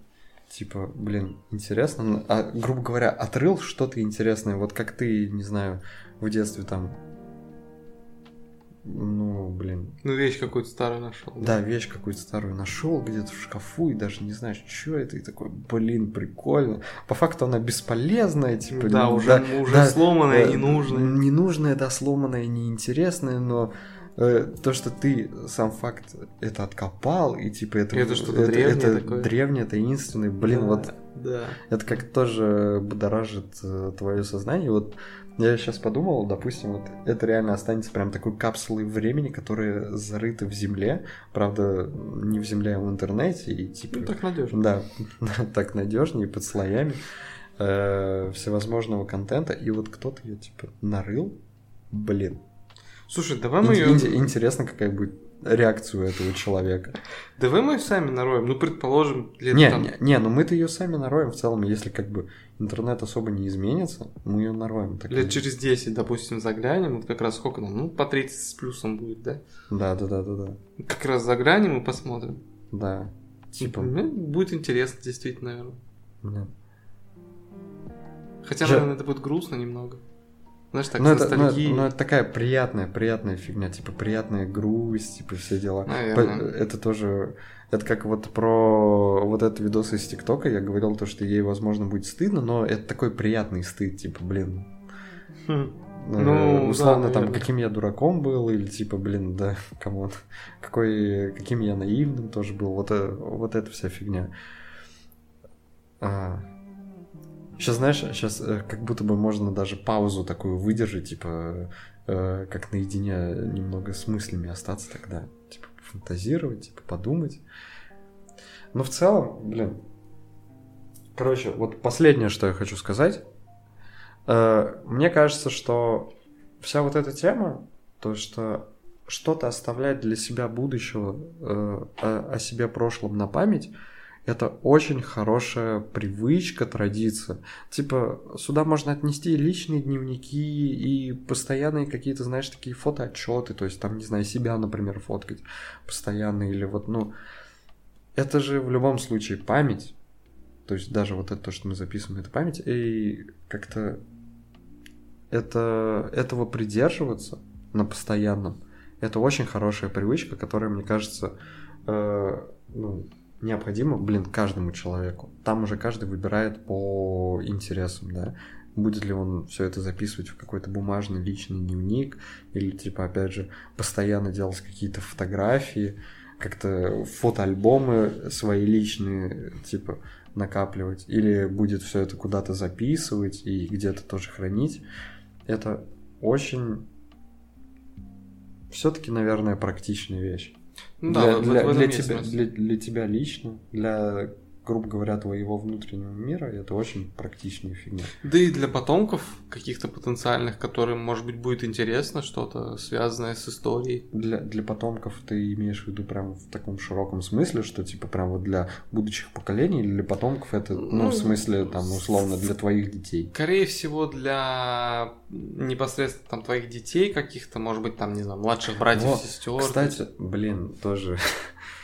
[SPEAKER 2] типа, блин, интересно, а, грубо говоря, отрыл что-то интересное, вот как ты, не знаю, в детстве там ну, блин.
[SPEAKER 1] Ну, вещь какую-то старую нашел.
[SPEAKER 2] Да, вещь какую-то старую нашел где-то в шкафу и даже не знаешь, что это, и такой, блин, прикольно. По факту она бесполезная, типа.
[SPEAKER 1] Да, уже, да, уже да, сломанная, да, ненужная.
[SPEAKER 2] Ненужная, да, сломанная, неинтересная, но э, то, что ты сам факт это откопал, и типа это,
[SPEAKER 1] это что-то это, древнее,
[SPEAKER 2] это такое. древнее, таинственное, блин, да, вот
[SPEAKER 1] да.
[SPEAKER 2] это как тоже будоражит э, твое сознание. Вот я сейчас подумал, допустим, вот это реально останется прям такой капсулой времени, которая зарыта в земле. Правда, не в земле, а в интернете. И, типа,
[SPEAKER 1] ну, так надежно.
[SPEAKER 2] Да, [laughs] так надежнее, под слоями э, всевозможного контента. И вот кто-то ее, типа, нарыл. Блин.
[SPEAKER 1] Слушай, давай мы
[SPEAKER 2] ее... Интересно, какая будет реакцию этого человека.
[SPEAKER 1] Давай мы сами нароем, ну, предположим,
[SPEAKER 2] лет не, там... Не, не, ну мы-то ее сами нароем в целом, если как бы интернет особо не изменится, мы ее нароем.
[SPEAKER 1] Так лет через 10, допустим, заглянем, вот как раз сколько нам, ну, по 30 с плюсом будет, да?
[SPEAKER 2] Да, да, да, да, да.
[SPEAKER 1] Как раз заглянем и посмотрим.
[SPEAKER 2] Да.
[SPEAKER 1] Типа... Ну, будет интересно, действительно, наверное. Да. Хотя, Я... наверное, это будет грустно немного. Знаешь, так,
[SPEAKER 2] ну, это, ну, ну, это такая приятная, приятная фигня, типа приятная грусть, типа все дела.
[SPEAKER 1] Наверное.
[SPEAKER 2] Это тоже, это как вот про вот этот видос из ТикТока, я говорил то, что ей, возможно, будет стыдно, но это такой приятный стыд, типа, блин. Хм. Э, ну, условно, да, там, каким я дураком был, или типа, блин, да, [laughs] кому какой, каким я наивным тоже был, вот, э, вот эта вся фигня. А, Сейчас, знаешь, сейчас э, как будто бы можно даже паузу такую выдержать, типа, э, как наедине немного с мыслями остаться тогда. Типа, фантазировать, типа, подумать. Но в целом, блин, короче, вот последнее, что я хочу сказать. Э, мне кажется, что вся вот эта тема, то, что что-то оставлять для себя будущего, о, о себе прошлом на память, это очень хорошая привычка, традиция. Типа, сюда можно отнести личные дневники и постоянные какие-то, знаешь, такие фотоотчеты, то есть там, не знаю, себя, например, фоткать постоянно или вот, ну, это же в любом случае память, то есть даже вот это то, что мы записываем, это память, и как-то это, этого придерживаться на постоянном, это очень хорошая привычка, которая, мне кажется, э, ну, необходимо, блин, каждому человеку. Там уже каждый выбирает по интересам, да. Будет ли он все это записывать в какой-то бумажный личный дневник, или, типа, опять же, постоянно делать какие-то фотографии, как-то фотоальбомы свои личные, типа, накапливать, или будет все это куда-то записывать и где-то тоже хранить. Это очень все-таки, наверное, практичная вещь.
[SPEAKER 1] Ну, для,
[SPEAKER 2] да, для, для, тебя, для, для тебя лично, для грубо говоря, твоего внутреннего мира, это очень практичная фигня.
[SPEAKER 1] Да и для потомков каких-то потенциальных, которым, может быть, будет интересно что-то связанное с историей.
[SPEAKER 2] Для, для потомков ты имеешь в виду прям в таком широком смысле, что типа прям вот для будущих поколений или для потомков это, ну,
[SPEAKER 1] Ну,
[SPEAKER 2] в смысле, там, условно, для твоих детей?
[SPEAKER 1] Скорее всего, для непосредственно там твоих детей каких-то, может быть, там, не знаю, младших братьев,
[SPEAKER 2] Вот,
[SPEAKER 1] сестер.
[SPEAKER 2] Кстати, блин, тоже [laughs]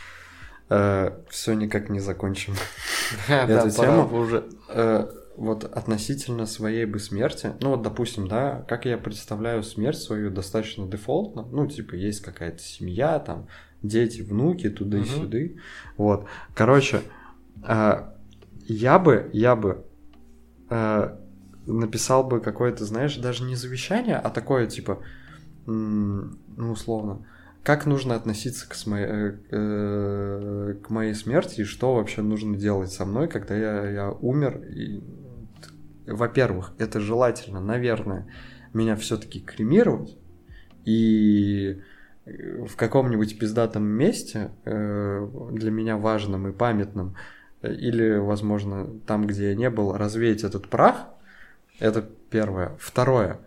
[SPEAKER 2] все никак не закончим. [laughs] [laughs] эту тему.
[SPEAKER 1] уже.
[SPEAKER 2] Э, Вот относительно своей бы смерти, ну вот, допустим, да, как я представляю смерть свою достаточно дефолтно, ну, типа, есть какая-то семья, там, дети, внуки, туда и. Вот. Короче, э, я бы, я бы э, написал бы какое-то, знаешь, даже не завещание, а такое, типа, ну, условно, как нужно относиться к, с моей, э, э, к моей смерти и что вообще нужно делать со мной, когда я, я умер. И, во-первых, это желательно, наверное, меня все-таки кремировать и э, в каком-нибудь пиздатом месте для меня важным и памятным или, возможно, там, где я не был, развеять этот прах. Это первое. Второе.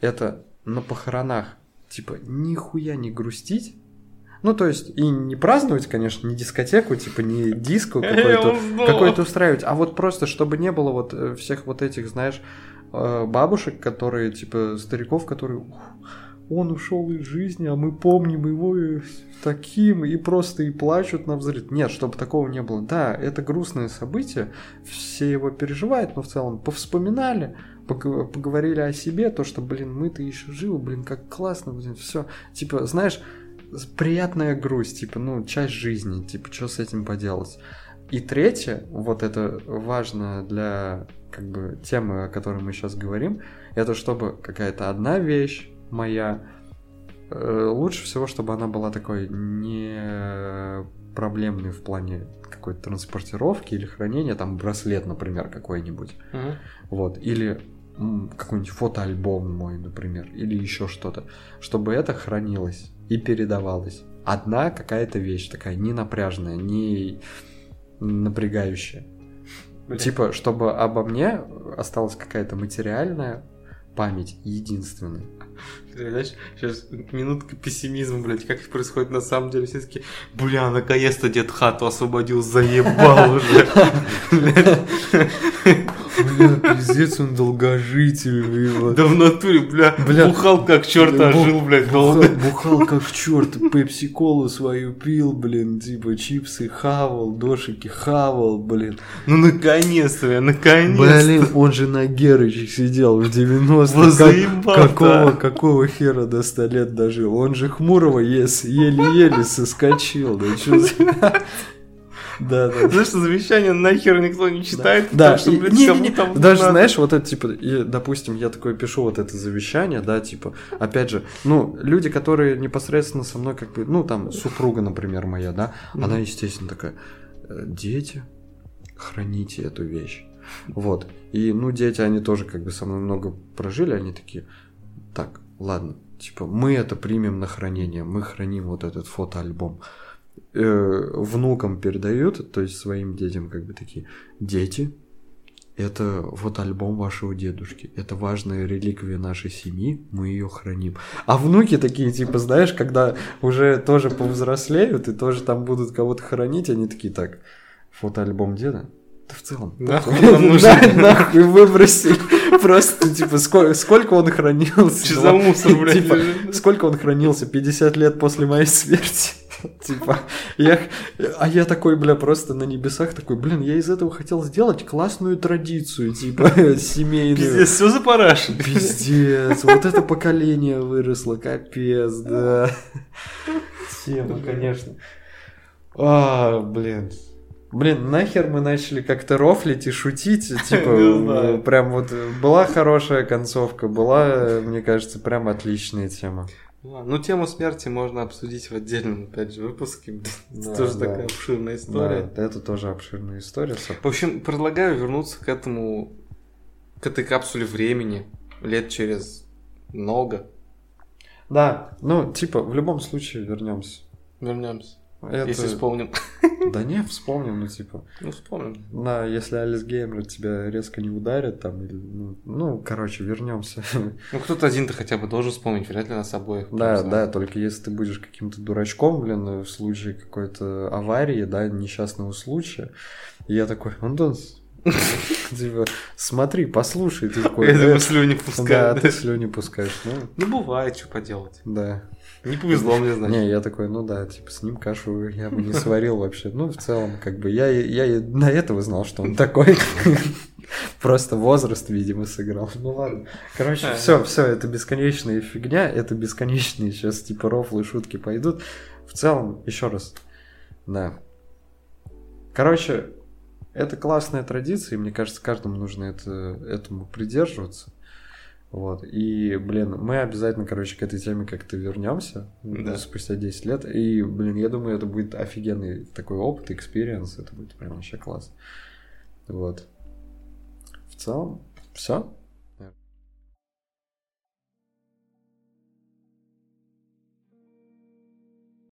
[SPEAKER 2] Это на похоронах, типа, нихуя не грустить. Ну, то есть, и не праздновать, конечно, не дискотеку, типа, не [laughs] диско какой-то, какой-то устраивать, а вот просто, чтобы не было вот э, всех вот этих, знаешь, э, бабушек, которые, типа, стариков, которые, «Ух, он ушел из жизни, а мы помним его и таким, и просто и плачут на взрыв. Нет, чтобы такого не было. Да, это грустное событие, все его переживают, но в целом повспоминали, поговорили о себе, то, что, блин, мы-то еще живы, блин, как классно, блин, все. Типа, знаешь, приятная грусть, типа, ну, часть жизни, типа, что с этим поделать. И третье, вот это важно для как бы темы, о которой мы сейчас говорим, это чтобы какая-то одна вещь моя, э, лучше всего, чтобы она была такой не проблемной в плане какой-то транспортировки или хранения, там браслет, например, какой-нибудь,
[SPEAKER 1] Мгм.
[SPEAKER 2] вот, или какой-нибудь фотоальбом мой, например, или еще что-то, чтобы это хранилось и передавалось. Одна какая-то вещь такая, не напряжная, не напрягающая.
[SPEAKER 1] Бля.
[SPEAKER 2] Типа, чтобы обо мне осталась какая-то материальная память единственная.
[SPEAKER 1] Знаешь, сейчас минутка пессимизма, блядь, как это происходит на самом деле. Все таки бля, наконец-то дед хату освободил, заебал [laughs] уже.
[SPEAKER 2] Бля, пиздец, он долгожитель.
[SPEAKER 1] Да в натуре, бля, бухал как черт, а жил, блядь,
[SPEAKER 2] Бухал,
[SPEAKER 1] долго.
[SPEAKER 2] бухал как черт, пепси-колу свою пил, блин, типа чипсы хавал, дошики хавал, блин.
[SPEAKER 1] Ну наконец-то, бля, наконец-то.
[SPEAKER 2] Блин, он же на Герычах сидел в 90-х.
[SPEAKER 1] Вот
[SPEAKER 2] Как-
[SPEAKER 1] заебал,
[SPEAKER 2] какого,
[SPEAKER 1] да.
[SPEAKER 2] Какого хера до 100 лет дожил? Он же Хмурого еле-еле соскочил. Да, чё за- Да, да.
[SPEAKER 1] Знаешь, что завещание нахер никто не читает,
[SPEAKER 2] Да,
[SPEAKER 1] потому что,
[SPEAKER 2] и-
[SPEAKER 1] блядь,
[SPEAKER 2] не,
[SPEAKER 1] кому
[SPEAKER 2] не, не,
[SPEAKER 1] там
[SPEAKER 2] даже
[SPEAKER 1] надо.
[SPEAKER 2] знаешь, вот это типа, и, допустим, я такое пишу вот это завещание, да, типа, опять же, ну, люди, которые непосредственно со мной, как бы, ну, там, супруга, например, моя, да, она, естественно, такая, «Э, дети, храните эту вещь. Вот. И, ну, дети, они тоже как бы со мной много прожили, они такие, так, ладно, типа, мы это примем на хранение, мы храним вот этот фотоальбом. Э, внукам передают, то есть своим детям как бы такие, дети, это вот альбом вашего дедушки. Это важная реликвия нашей семьи, мы ее храним. А внуки такие, типа, знаешь, когда уже тоже повзрослеют и тоже там будут кого-то хоронить, они такие, так, фотоальбом деда? Да в целом.
[SPEAKER 1] Нахуй [laughs] нам нужен.
[SPEAKER 2] Нахуй выбросили. Просто, типа, сколько, он хранился?
[SPEAKER 1] Че за мусор, блядь,
[SPEAKER 2] Типа, сколько он хранился? 50 лет после моей смерти? [laughs] Типа, я, а я такой, бля, просто на небесах такой, блин, я из этого хотел сделать классную традицию, типа, [laughs] семейную.
[SPEAKER 1] Пиздец, все запарашено.
[SPEAKER 2] Пиздец, вот это поколение выросло, капец, да. Тема, конечно. А, блин. Блин, нахер мы начали как-то рофлить и шутить, [laughs] типа, прям вот была хорошая концовка, была, мне кажется, прям отличная тема.
[SPEAKER 1] Ну, тему смерти можно обсудить в отдельном, опять же, выпуске. [laughs]
[SPEAKER 2] Да,
[SPEAKER 1] Тоже
[SPEAKER 2] да.
[SPEAKER 1] такая обширная история.
[SPEAKER 2] Да, это тоже обширная история.
[SPEAKER 1] В общем, предлагаю вернуться к этому, к этой капсуле времени лет через много.
[SPEAKER 2] Да, ну, типа, в любом случае вернемся.
[SPEAKER 1] Вернемся.
[SPEAKER 2] Это-
[SPEAKER 1] Если вспомним. [laughs]
[SPEAKER 2] Да не, вспомним, ну типа.
[SPEAKER 1] Ну, вспомним.
[SPEAKER 2] На, если Алис Геймер тебя резко не ударит, там, или, ну, ну, короче, вернемся. [laughs]
[SPEAKER 1] Ну, кто-то один-то хотя бы должен вспомнить, вряд ли нас обоих.
[SPEAKER 2] Да, да, только если ты будешь каким-то дурачком, блин, в случае какой-то аварии, да, несчастного случая. И я такой, Антон, [laughs] типа, смотри, послушай, ты такой,
[SPEAKER 1] Я
[SPEAKER 2] «Э,
[SPEAKER 1] думаю, слюни
[SPEAKER 2] да,
[SPEAKER 1] пускаю.
[SPEAKER 2] ты слюни пускаешь, ну,
[SPEAKER 1] Ну, бывает, что поделать.
[SPEAKER 2] да.
[SPEAKER 1] Не повезло мне, значит.
[SPEAKER 2] Не, я такой, ну да, типа, с ним кашу я бы не сварил вообще. Ну, в целом, как бы, я, я и на этого знал, что он такой. [laughs] Просто возраст, видимо, сыграл. Ну ладно. Короче, все, все, это бесконечная фигня, это бесконечные сейчас типа рофлы, шутки пойдут. В целом, еще раз, да. Короче, это классная традиция, и мне кажется, каждому нужно это, этому придерживаться. Вот. И, блин, мы обязательно, короче, к этой теме как-то вернемся
[SPEAKER 1] Да.
[SPEAKER 2] спустя 10 лет. И, блин, я думаю, это будет офигенный такой опыт, experience. Это будет прям вообще класс. Вот. В целом, все.